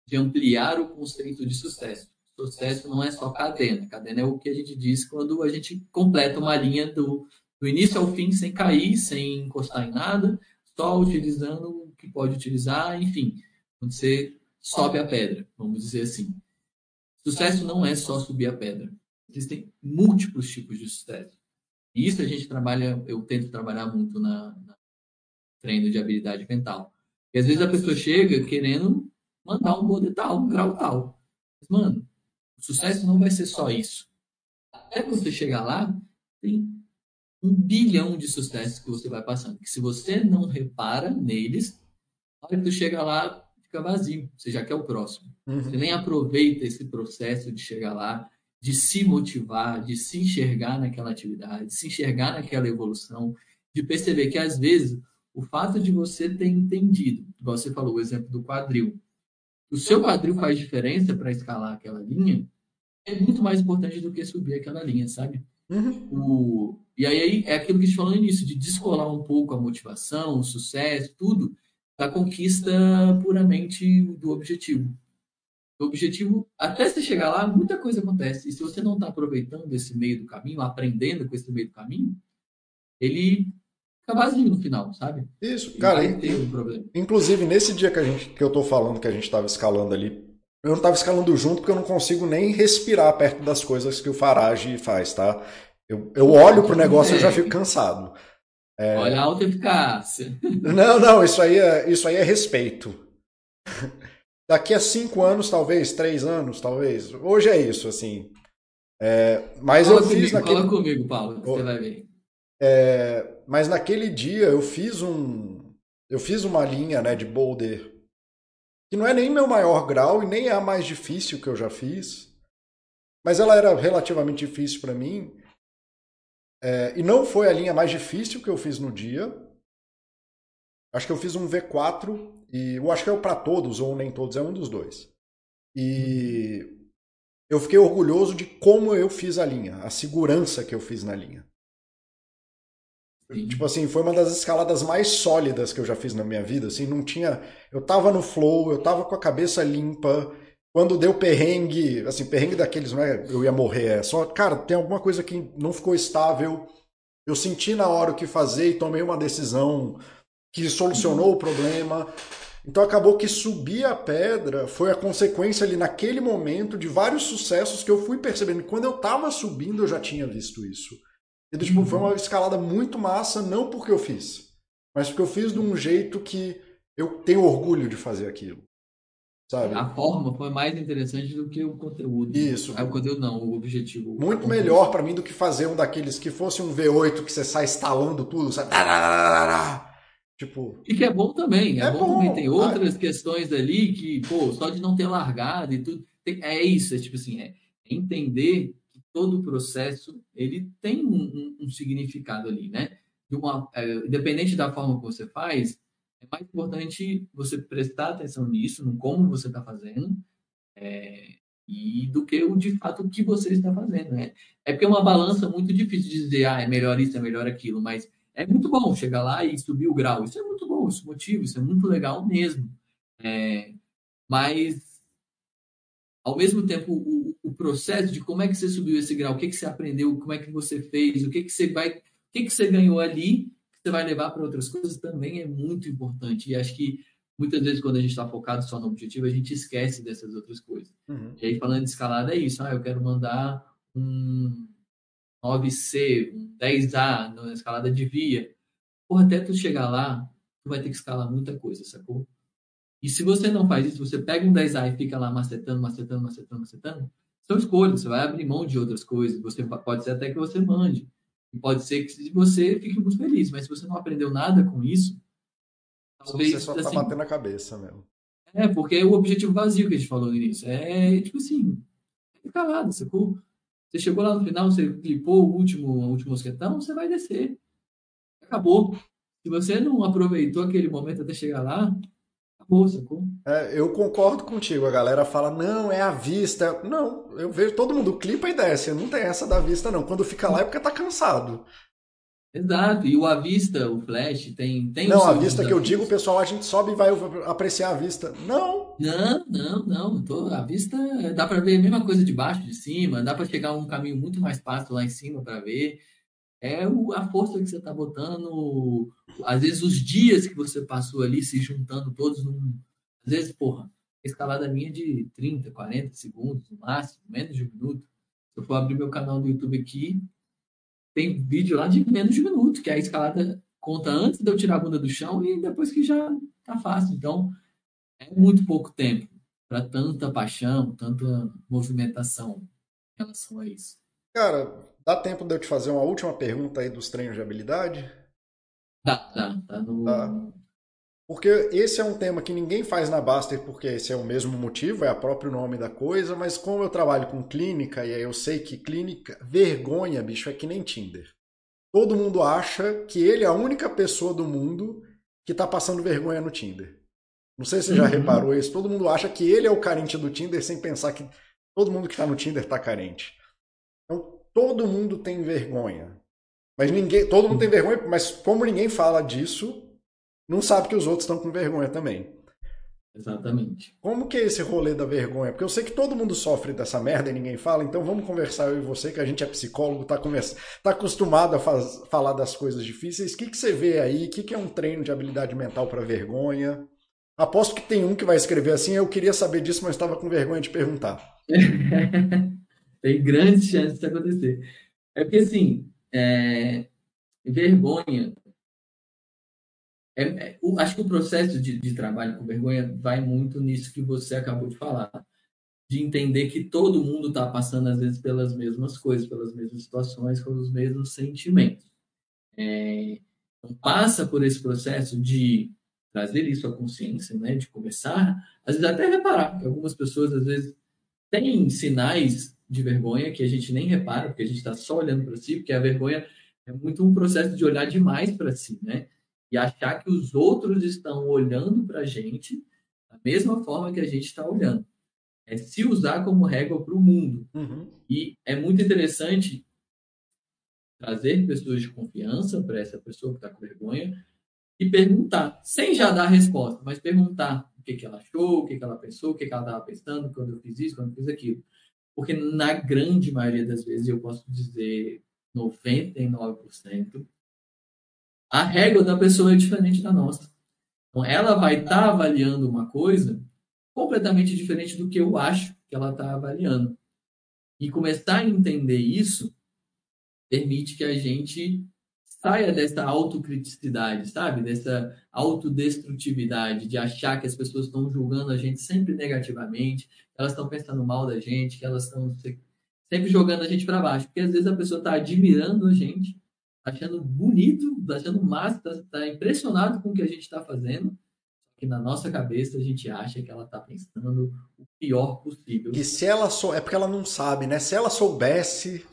de ampliar o conceito de sucesso sucesso não é só cadena. Cadena é o que a gente diz quando a gente completa uma linha do, do início ao fim sem cair, sem encostar em nada, só utilizando o que pode utilizar, enfim, quando você sobe a pedra, vamos dizer assim. Sucesso não é só subir a pedra. Existem múltiplos tipos de sucesso. E isso a gente trabalha, eu tento trabalhar muito na, na treino de habilidade mental. E às vezes a pessoa chega querendo mandar um poder tal, um grau tal. Mas, mano, o sucesso não vai ser só isso. Até você chegar lá, tem um bilhão de sucessos que você vai passando. Que se você não repara neles, na hora que tu chega lá, fica vazio. Você já quer o próximo. Uhum. Você nem aproveita esse processo de chegar lá, de se motivar, de se enxergar naquela atividade, de se enxergar naquela evolução, de perceber que às vezes o fato de você ter entendido, você falou, o exemplo do quadril, o seu quadril faz diferença para escalar aquela linha, é muito mais importante do que subir aquela linha, sabe? Uhum. O, e aí é aquilo que a gente falou no início, de descolar um pouco a motivação, o sucesso, tudo, da conquista puramente do objetivo. O objetivo, até você chegar lá, muita coisa acontece. E se você não está aproveitando esse meio do caminho, aprendendo com esse meio do caminho, ele fica vazio no final, sabe? Isso, cara. Um problema. Inclusive, nesse dia que, a gente, que eu tô falando que a gente estava escalando ali, eu não estava escalando junto porque eu não consigo nem respirar perto das coisas que o Farage faz, tá? Eu, eu olho pro negócio e eu já fico cansado. É... Olha a alta eficácia. Não, não, isso aí é, isso aí é respeito. Daqui a cinco anos, talvez, três anos, talvez. Hoje é isso, assim. É, mas fala eu comigo, fiz naquele. Fala comigo, Paulo, que você vai ver. É, mas naquele dia eu fiz um. Eu fiz uma linha né, de boulder que não é nem meu maior grau e nem é a mais difícil que eu já fiz, mas ela era relativamente difícil para mim. É, e não foi a linha mais difícil que eu fiz no dia. Acho que eu fiz um V4 e eu acho que é o para todos ou nem todos, é um dos dois. E eu fiquei orgulhoso de como eu fiz a linha, a segurança que eu fiz na linha. Tipo assim, foi uma das escaladas mais sólidas que eu já fiz na minha vida. Assim, não tinha. Eu tava no flow, eu tava com a cabeça limpa. Quando deu perrengue, assim, perrengue daqueles, não é eu ia morrer, é só, cara, tem alguma coisa que não ficou estável. Eu senti na hora o que fazer e tomei uma decisão que solucionou o problema. Então acabou que subir a pedra foi a consequência ali naquele momento de vários sucessos que eu fui percebendo. Quando eu tava subindo, eu já tinha visto isso. E tipo, foi uma escalada muito massa, não porque eu fiz, mas porque eu fiz de um jeito que eu tenho orgulho de fazer aquilo. Sabe? A forma foi mais interessante do que o conteúdo. Isso. É o conteúdo não, o objetivo. Muito melhor para mim do que fazer um daqueles que fosse um V8 que você sai instalando tudo, sabe? Tipo... E que é bom também. É, é bom, bom, também. Tem outras questões ali que, pô, só de não ter largado e tudo. É isso, é tipo assim, é entender todo o processo ele tem um, um, um significado ali, né? De uma, é, independente da forma que você faz, É mais importante você prestar atenção nisso, no como você está fazendo, é, e do que o de fato o que você está fazendo. Né? É porque é uma balança muito difícil de dizer, ah, é melhor isso, é melhor aquilo, mas é muito bom chegar lá e subir o grau. Isso é muito bom, isso motiva, isso é muito legal mesmo. É, mas, ao mesmo tempo, o, o, processo de como é que você subiu esse grau, o que, que você aprendeu, como é que você fez, o que, que você vai, o que, que você ganhou ali, que você vai levar para outras coisas, também é muito importante. E acho que muitas vezes, quando a gente está focado só no objetivo, a gente esquece dessas outras coisas. Uhum. E aí, falando de escalada, é isso. Ah, eu quero mandar um 9C, um 10A na escalada de via. Porra, até tu chegar lá, tu vai ter que escalar muita coisa, sacou? E se você não faz isso, você pega um 10A e fica lá macetando, macetando, macetando, macetando, são escolhas, você vai abrir mão de outras coisas, você pode ser até que você mande. E pode ser que você fique muito feliz, mas se você não aprendeu nada com isso, talvez. Você só tá assim, batendo a cabeça mesmo. É, porque é o objetivo vazio que a gente falou no início. É tipo assim, fica calado, sacou? Você chegou lá no final, você clipou o último, o último mosquetão, você vai descer. Acabou. Se você não aproveitou aquele momento até chegar lá, acabou, sacou? É, eu concordo contigo. A galera fala, não, é a vista. Não, eu vejo todo mundo clipa e desce. Não tem essa da vista, não. Quando fica lá é porque tá cansado. Exato, e o a vista, o flash, tem. tem não, a vista que eu digo, pessoal, a gente sobe e vai apreciar a vista. Não! Não, não, não. Tô, a vista dá para ver a mesma coisa de baixo, de cima, dá para chegar um caminho muito mais fácil lá em cima para ver. É o, a força que você está botando, às vezes os dias que você passou ali se juntando todos num. Às vezes, porra, escalada minha de 30, 40 segundos, no máximo, menos de um minuto. Se eu for abrir meu canal do YouTube aqui, tem vídeo lá de menos de um minuto, que a escalada conta antes de eu tirar a bunda do chão e depois que já tá fácil. Então, é muito pouco tempo para tanta paixão, tanta movimentação em relação a isso. Cara, dá tempo de eu te fazer uma última pergunta aí dos treinos de habilidade? Tá, tá, tá no... Tá. Porque esse é um tema que ninguém faz na Baster, porque esse é o mesmo motivo, é o próprio nome da coisa, mas como eu trabalho com clínica, e aí eu sei que clínica, vergonha, bicho, é que nem Tinder. Todo mundo acha que ele é a única pessoa do mundo que tá passando vergonha no Tinder. Não sei se você já uhum. reparou isso, todo mundo acha que ele é o carente do Tinder sem pensar que todo mundo que tá no Tinder tá carente. Então, todo mundo tem vergonha. Mas ninguém, todo mundo tem vergonha, mas como ninguém fala disso, não sabe que os outros estão com vergonha também. Exatamente. Como que é esse rolê da vergonha? Porque eu sei que todo mundo sofre dessa merda e ninguém fala, então vamos conversar eu e você, que a gente é psicólogo, tá, conversa... tá acostumado a faz... falar das coisas difíceis. O que, que você vê aí? O que, que é um treino de habilidade mental para vergonha? Aposto que tem um que vai escrever assim, eu queria saber disso, mas estava com vergonha de perguntar. (laughs) tem grandes chances de acontecer. É porque, assim, é... vergonha é, é, o, acho que o processo de, de trabalho com vergonha vai muito nisso que você acabou de falar, de entender que todo mundo está passando, às vezes, pelas mesmas coisas, pelas mesmas situações, com os mesmos sentimentos. É, então, passa por esse processo de trazer isso à consciência, né? de começar, às vezes até reparar, que algumas pessoas, às vezes, têm sinais de vergonha que a gente nem repara, porque a gente está só olhando para si, porque a vergonha é muito um processo de olhar demais para si, né? E achar que os outros estão olhando para a gente da mesma forma que a gente está olhando. É se usar como régua para o mundo. Uhum. E é muito interessante trazer pessoas de confiança para essa pessoa que está com vergonha e perguntar, sem já dar resposta, mas perguntar o que, que ela achou, o que, que ela pensou, o que, que ela estava pensando quando eu fiz isso, quando eu fiz aquilo. Porque na grande maioria das vezes, eu posso dizer 99%, a régua da pessoa é diferente da nossa. Então, ela vai estar tá avaliando uma coisa completamente diferente do que eu acho que ela está avaliando. E começar a entender isso permite que a gente saia dessa autocriticidade, sabe? Dessa autodestrutividade, de achar que as pessoas estão julgando a gente sempre negativamente, elas estão pensando mal da gente, que elas estão sempre jogando a gente para baixo. Porque às vezes a pessoa está admirando a gente achando bonito, achando massa, está tá impressionado com o que a gente está fazendo, que na nossa cabeça a gente acha que ela está pensando o pior possível. Que se ela sou, é porque ela não sabe, né? Se ela soubesse.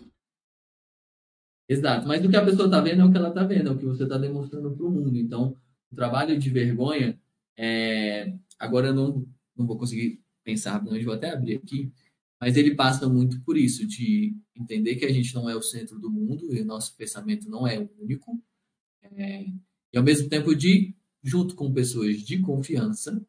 Exato, mas o que a pessoa está vendo é o que ela está vendo, é o que você está demonstrando para o mundo. Então, trabalho de vergonha, é, agora eu não, não vou conseguir pensar, não, eu vou até abrir aqui, mas ele passa muito por isso, de entender que a gente não é o centro do mundo e o nosso pensamento não é único, é, e ao mesmo tempo de, junto com pessoas de confiança,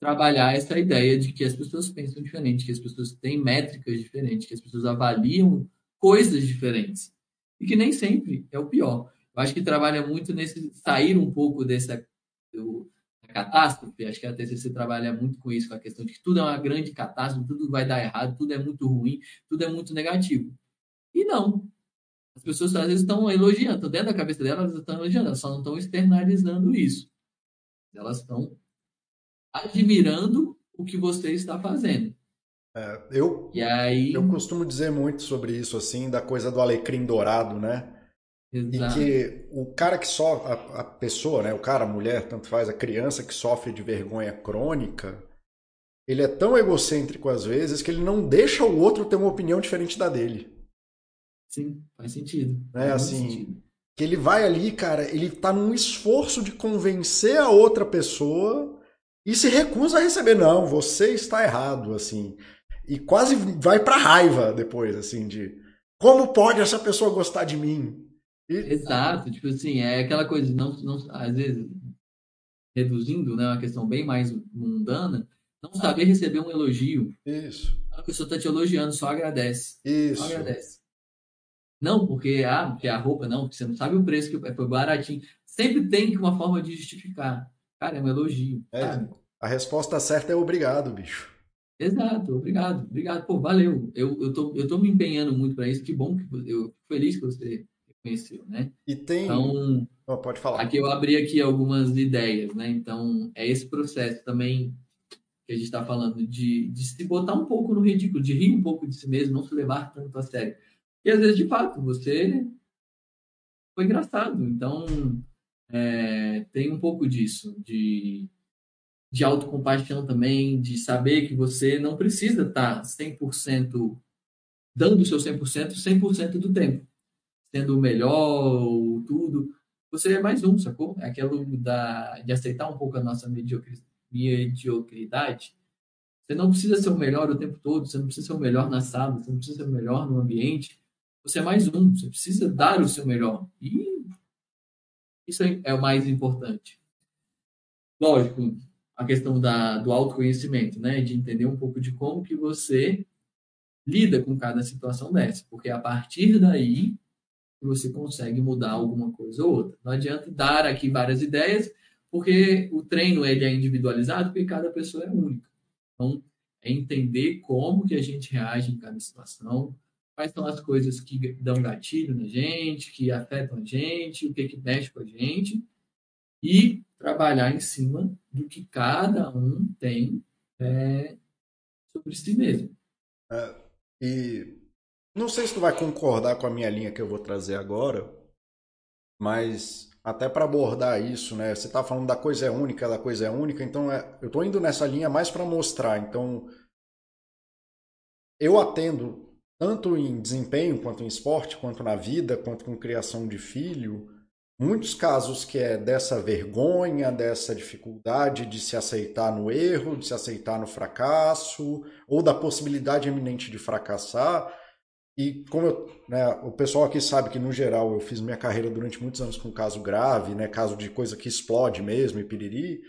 trabalhar essa ideia de que as pessoas pensam diferente, que as pessoas têm métricas diferentes, que as pessoas avaliam coisas diferentes. E que nem sempre é o pior. Eu acho que trabalha muito nesse sair um pouco dessa do, catástrofe. Acho que a TCC trabalha muito com isso, com a questão de que tudo é uma grande catástrofe, tudo vai dar errado, tudo é muito ruim, tudo é muito negativo. E não. As pessoas às vezes estão elogiando, dentro da cabeça delas, elas estão elogiando, elas só não estão externalizando isso. Elas estão admirando o que você está fazendo. É, eu, aí... eu costumo dizer muito sobre isso, assim, da coisa do alecrim dourado, né? Exato. E que o cara que só a, a, pessoa, né, o cara, a mulher, tanto faz, a criança que sofre de vergonha crônica, ele é tão egocêntrico às vezes que ele não deixa o outro ter uma opinião diferente da dele. Sim, faz sentido. É faz assim, sentido. que ele vai ali, cara, ele tá num esforço de convencer a outra pessoa e se recusa a receber. Não, você está errado, assim. E quase vai pra raiva depois, assim, de como pode essa pessoa gostar de mim? Exato, tipo assim, é aquela coisa, não, não, às vezes, reduzindo, né, uma questão bem mais mundana, não saber receber um elogio. Isso. A pessoa está te elogiando, só agradece. Isso. Só agradece. Não, porque, ah, porque a roupa, não, porque você não sabe o preço que foi baratinho. Sempre tem uma forma de justificar. Cara, é um elogio. É, a resposta certa é obrigado, bicho. Exato, obrigado, obrigado. Pô, valeu. Eu, eu, tô, eu tô me empenhando muito para isso. Que bom que eu fico feliz que você conheceu, né? E tem. Então, oh, pode falar. Aqui eu abri aqui algumas ideias, né? Então, é esse processo também que a gente está falando de, de se botar um pouco no ridículo, de rir um pouco de si mesmo, não se levar tanto a sério. E às vezes, de fato, você foi engraçado. Então, é, tem um pouco disso, de de autocompaixão também, de saber que você não precisa estar 100% dando o seu 100% 100% do tempo, sendo o melhor, tudo. Você é mais um, sacou? É aquilo da, de aceitar um pouco a nossa mediocridade. Você não precisa ser o melhor o tempo todo, você não precisa ser o melhor na sala, você não precisa ser o melhor no ambiente. Você é mais um, você precisa dar o seu melhor. E isso é o mais importante. Lógico, a questão da, do autoconhecimento, né? De entender um pouco de como que você lida com cada situação dessa, porque a partir daí você consegue mudar alguma coisa ou outra. Não adianta dar aqui várias ideias, porque o treino ele é individualizado, porque cada pessoa é única. Então, é entender como que a gente reage em cada situação, quais são as coisas que dão gatilho na gente, que afetam a gente, o que que mexe com a gente, e trabalhar em cima do que cada um tem é, sobre si mesmo. É, e não sei se tu vai concordar com a minha linha que eu vou trazer agora, mas até para abordar isso, né? Você está falando da coisa é única, da coisa é única, então é, eu estou indo nessa linha mais para mostrar. Então, eu atendo tanto em desempenho, quanto em esporte, quanto na vida, quanto com criação de filho, muitos casos que é dessa vergonha, dessa dificuldade de se aceitar no erro, de se aceitar no fracasso, ou da possibilidade eminente de fracassar. E como eu, né, o pessoal aqui sabe que, no geral, eu fiz minha carreira durante muitos anos com caso grave, né, caso de coisa que explode mesmo e piriri,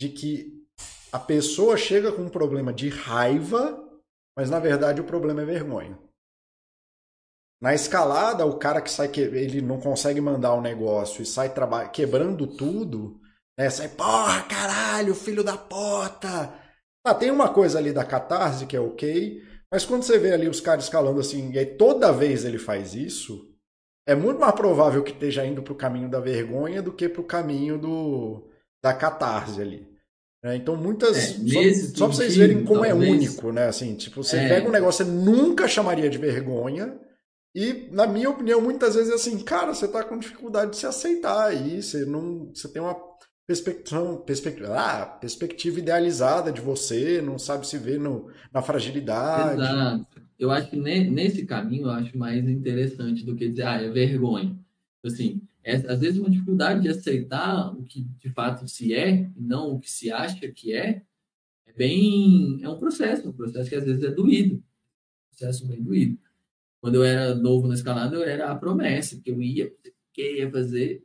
de que a pessoa chega com um problema de raiva, mas na verdade o problema é vergonha. Na escalada, o cara que sai, que ele não consegue mandar o negócio e sai quebrando tudo, né? Sai, porra, caralho, filho da porta. Ah, tem uma coisa ali da catarse que é ok, mas quando você vê ali os caras escalando assim, e aí toda vez ele faz isso, é muito mais provável que esteja indo para o caminho da vergonha do que para o caminho do, da catarse ali. É, então, muitas. É, só, só para vocês verem como é talvez. é único, né? Assim, tipo, você é. pega um negócio que você nunca chamaria de vergonha, e, na minha opinião, muitas vezes é assim, cara, você está com dificuldade de se aceitar aí, você não. Você tem uma perspectiva, perspectiva, ah, perspectiva idealizada de você, não sabe se ver no, na fragilidade. Exato. Eu acho que nesse caminho eu acho mais interessante do que dizer, ah, é vergonha. Assim, é, às vezes uma dificuldade de aceitar o que de fato se é e não o que se acha que é, é bem, é um processo, um processo que às vezes é doído, um processo bem doído. Quando eu era novo na escalada, eu era a promessa, que eu ia, que ia fazer.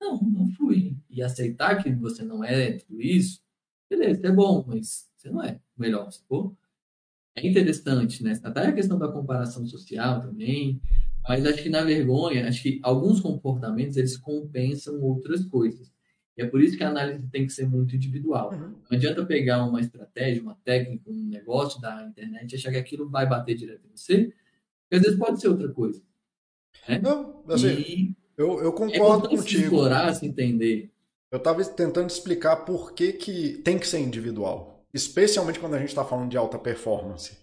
Não, não fui. E aceitar que você não é tudo isso, beleza, é bom, mas você não é o melhor, sacou? É interessante, né? Até a questão da comparação social também, mas acho que na vergonha, acho que alguns comportamentos eles compensam outras coisas. E é por isso que a análise tem que ser muito individual. Uhum. Não adianta pegar uma estratégia, uma técnica, um negócio da internet e achar que aquilo vai bater direto em você, porque às vezes pode ser outra coisa. Né? Não, assim, e eu, eu concordo é contigo. Se explorar, se entender. Eu estava tentando explicar por que, que tem que ser individual. Especialmente quando a gente está falando de alta performance.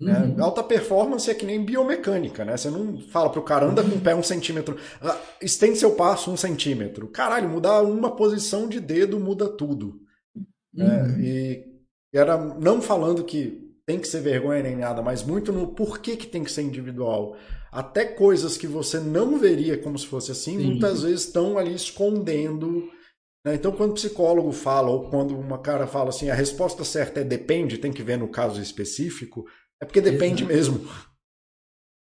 Né? Uhum. Alta performance é que nem biomecânica, né? Você não fala pro cara, anda com o pé um centímetro, ah, estende seu passo um centímetro. Caralho, mudar uma posição de dedo muda tudo. Né? Uhum. E era não falando que tem que ser vergonha nem nada, mas muito no porquê que tem que ser individual. Até coisas que você não veria como se fosse assim, Sim. muitas vezes estão ali escondendo. Né? Então, quando o psicólogo fala, ou quando uma cara fala assim, a resposta certa é depende, tem que ver no caso específico, é porque depende Exato. mesmo. (laughs)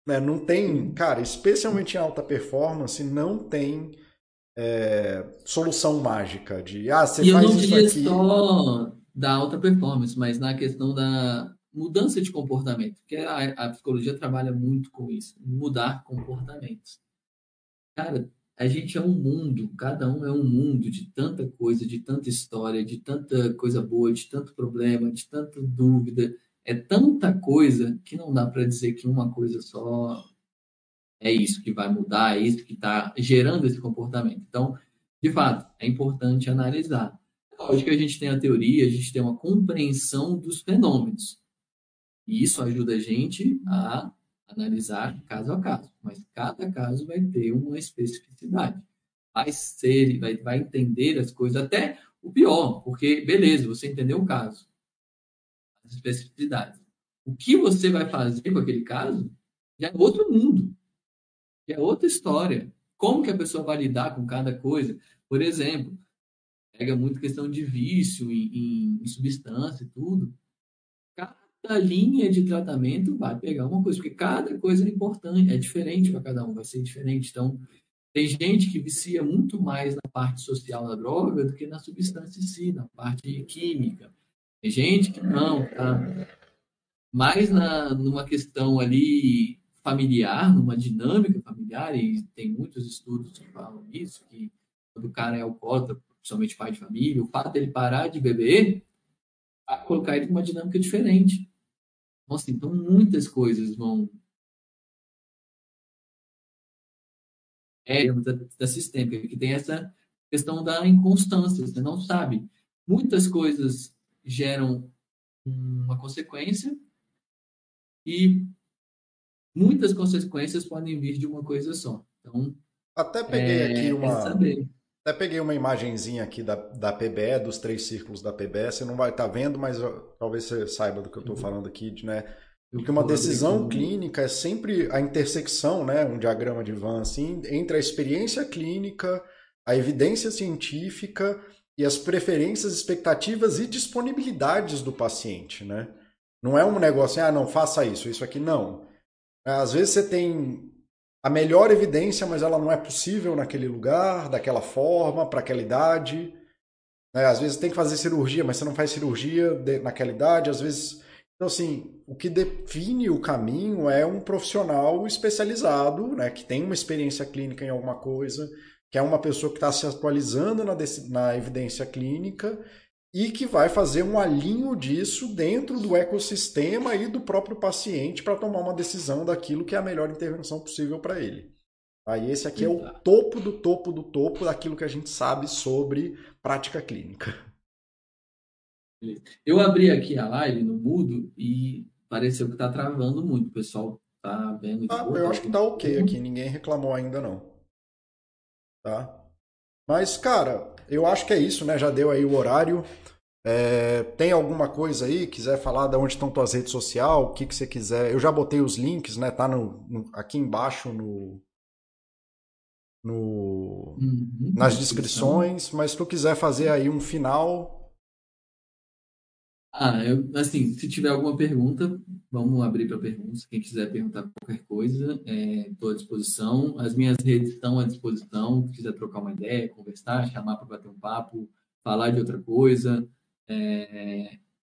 Né? Não tem, cara, especialmente em alta performance, não tem é, solução mágica de ah, você e faz isso aqui. só da alta performance, mas na questão da mudança de comportamento, porque a, a psicologia trabalha muito com isso, mudar comportamentos. Cara, a gente é um mundo, cada um é um mundo de tanta coisa, de tanta história, de tanta coisa boa, de tanto problema, de tanta dúvida, é tanta coisa que não dá para dizer que uma coisa só é isso que vai mudar, é isso que está gerando esse comportamento. Então, de fato, é importante analisar. Lógico que a gente tem a teoria, a gente tem uma compreensão dos fenômenos. E isso ajuda a gente a analisar caso a caso. Mas cada caso vai ter uma especificidade. Vai ser, vai, vai entender as coisas, até o pior, porque, beleza, você entendeu o caso as especificidades. O que você vai fazer com aquele caso já é outro mundo, já é outra história. Como que a pessoa vai lidar com cada coisa? Por exemplo, pega muito questão de vício em, em, em substância e tudo. Cada linha de tratamento vai pegar uma coisa, porque cada coisa é importante, é diferente para cada um, vai ser diferente. Então, tem gente que vicia muito mais na parte social da droga do que na substância em si, na parte química. Tem gente que não, tá mais na, numa questão ali familiar, numa dinâmica familiar, e tem muitos estudos que falam isso, que quando o cara é alcoólatra, principalmente pai de família, o fato dele parar de beber vai colocar ele numa dinâmica diferente. Nossa, então muitas coisas vão é da, da sistêmica, que tem essa questão da inconstância, você não sabe. Muitas coisas geram uma consequência e muitas consequências podem vir de uma coisa só. Então, até peguei é, aqui uma até peguei uma imagenzinha aqui da, da PBE, dos três círculos da PBE. Você não vai estar tá vendo, mas talvez você saiba do que eu estou uhum. falando aqui, né? Porque uma decisão clínica é sempre a intersecção, né, um diagrama de Van assim, entre a experiência clínica, a evidência científica e as preferências, expectativas e disponibilidades do paciente, né? Não é um negócio, ah, não, faça isso, isso aqui não. Às vezes você tem a melhor evidência, mas ela não é possível naquele lugar, daquela forma, para aquela idade. Né? Às vezes tem que fazer cirurgia, mas você não faz cirurgia naquela idade. Às vezes. Então, assim, o que define o caminho é um profissional especializado, né, que tem uma experiência clínica em alguma coisa, que é uma pessoa que está se atualizando na, na evidência clínica e que vai fazer um alinho disso dentro do ecossistema e do próprio paciente para tomar uma decisão daquilo que é a melhor intervenção possível para ele. Aí esse aqui é o topo do topo do topo daquilo que a gente sabe sobre prática clínica. Eu abri aqui a live no mudo e pareceu que está travando muito. O pessoal tá vendo. Ah, eu acho que tá ok aqui. Ninguém reclamou ainda não. Tá? Mas, cara, eu acho que é isso, né? Já deu aí o horário. É, tem alguma coisa aí? Quiser falar de onde estão tuas redes sociais? O que, que você quiser? Eu já botei os links, né? Tá no, no aqui embaixo no, no, uhum, nas descrições, mas se tu quiser fazer aí um final. Ah, eu, assim, se tiver alguma pergunta, vamos abrir para perguntas. Quem quiser perguntar qualquer coisa, estou é, à disposição. As minhas redes estão à disposição. Se quiser trocar uma ideia, conversar, chamar para bater um papo, falar de outra coisa,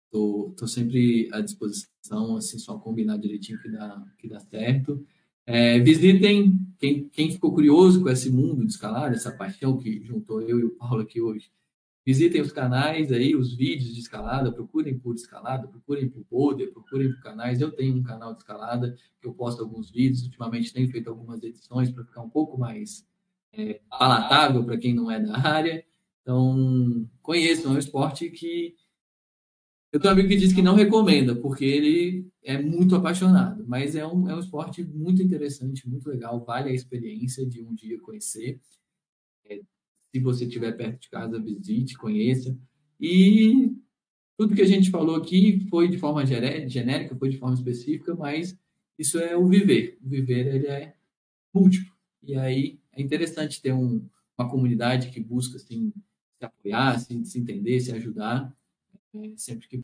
estou é, sempre à disposição. Assim, só combinar direitinho que dá, que dá certo. É, visitem, quem, quem ficou curioso com esse mundo de escalada, essa paixão que juntou eu e o Paulo aqui hoje, visitem os canais aí, os vídeos de escalada, procurem por escalada, procurem por boulder, procurem por canais. Eu tenho um canal de escalada que eu posto alguns vídeos, ultimamente tenho feito algumas edições para ficar um pouco mais é, palatável para quem não é da área. Então, conheçam, é um esporte que eu tenho um amigo que diz que não recomenda, porque ele é muito apaixonado, mas é um, é um esporte muito interessante, muito legal, vale a experiência de um dia conhecer. É, se você estiver perto de casa, visite, conheça. E tudo que a gente falou aqui foi de forma genérica, foi de forma específica, mas isso é o viver. O viver ele é múltiplo. E aí é interessante ter um, uma comunidade que busca assim, se apoiar, se, se entender, se ajudar, é, sempre que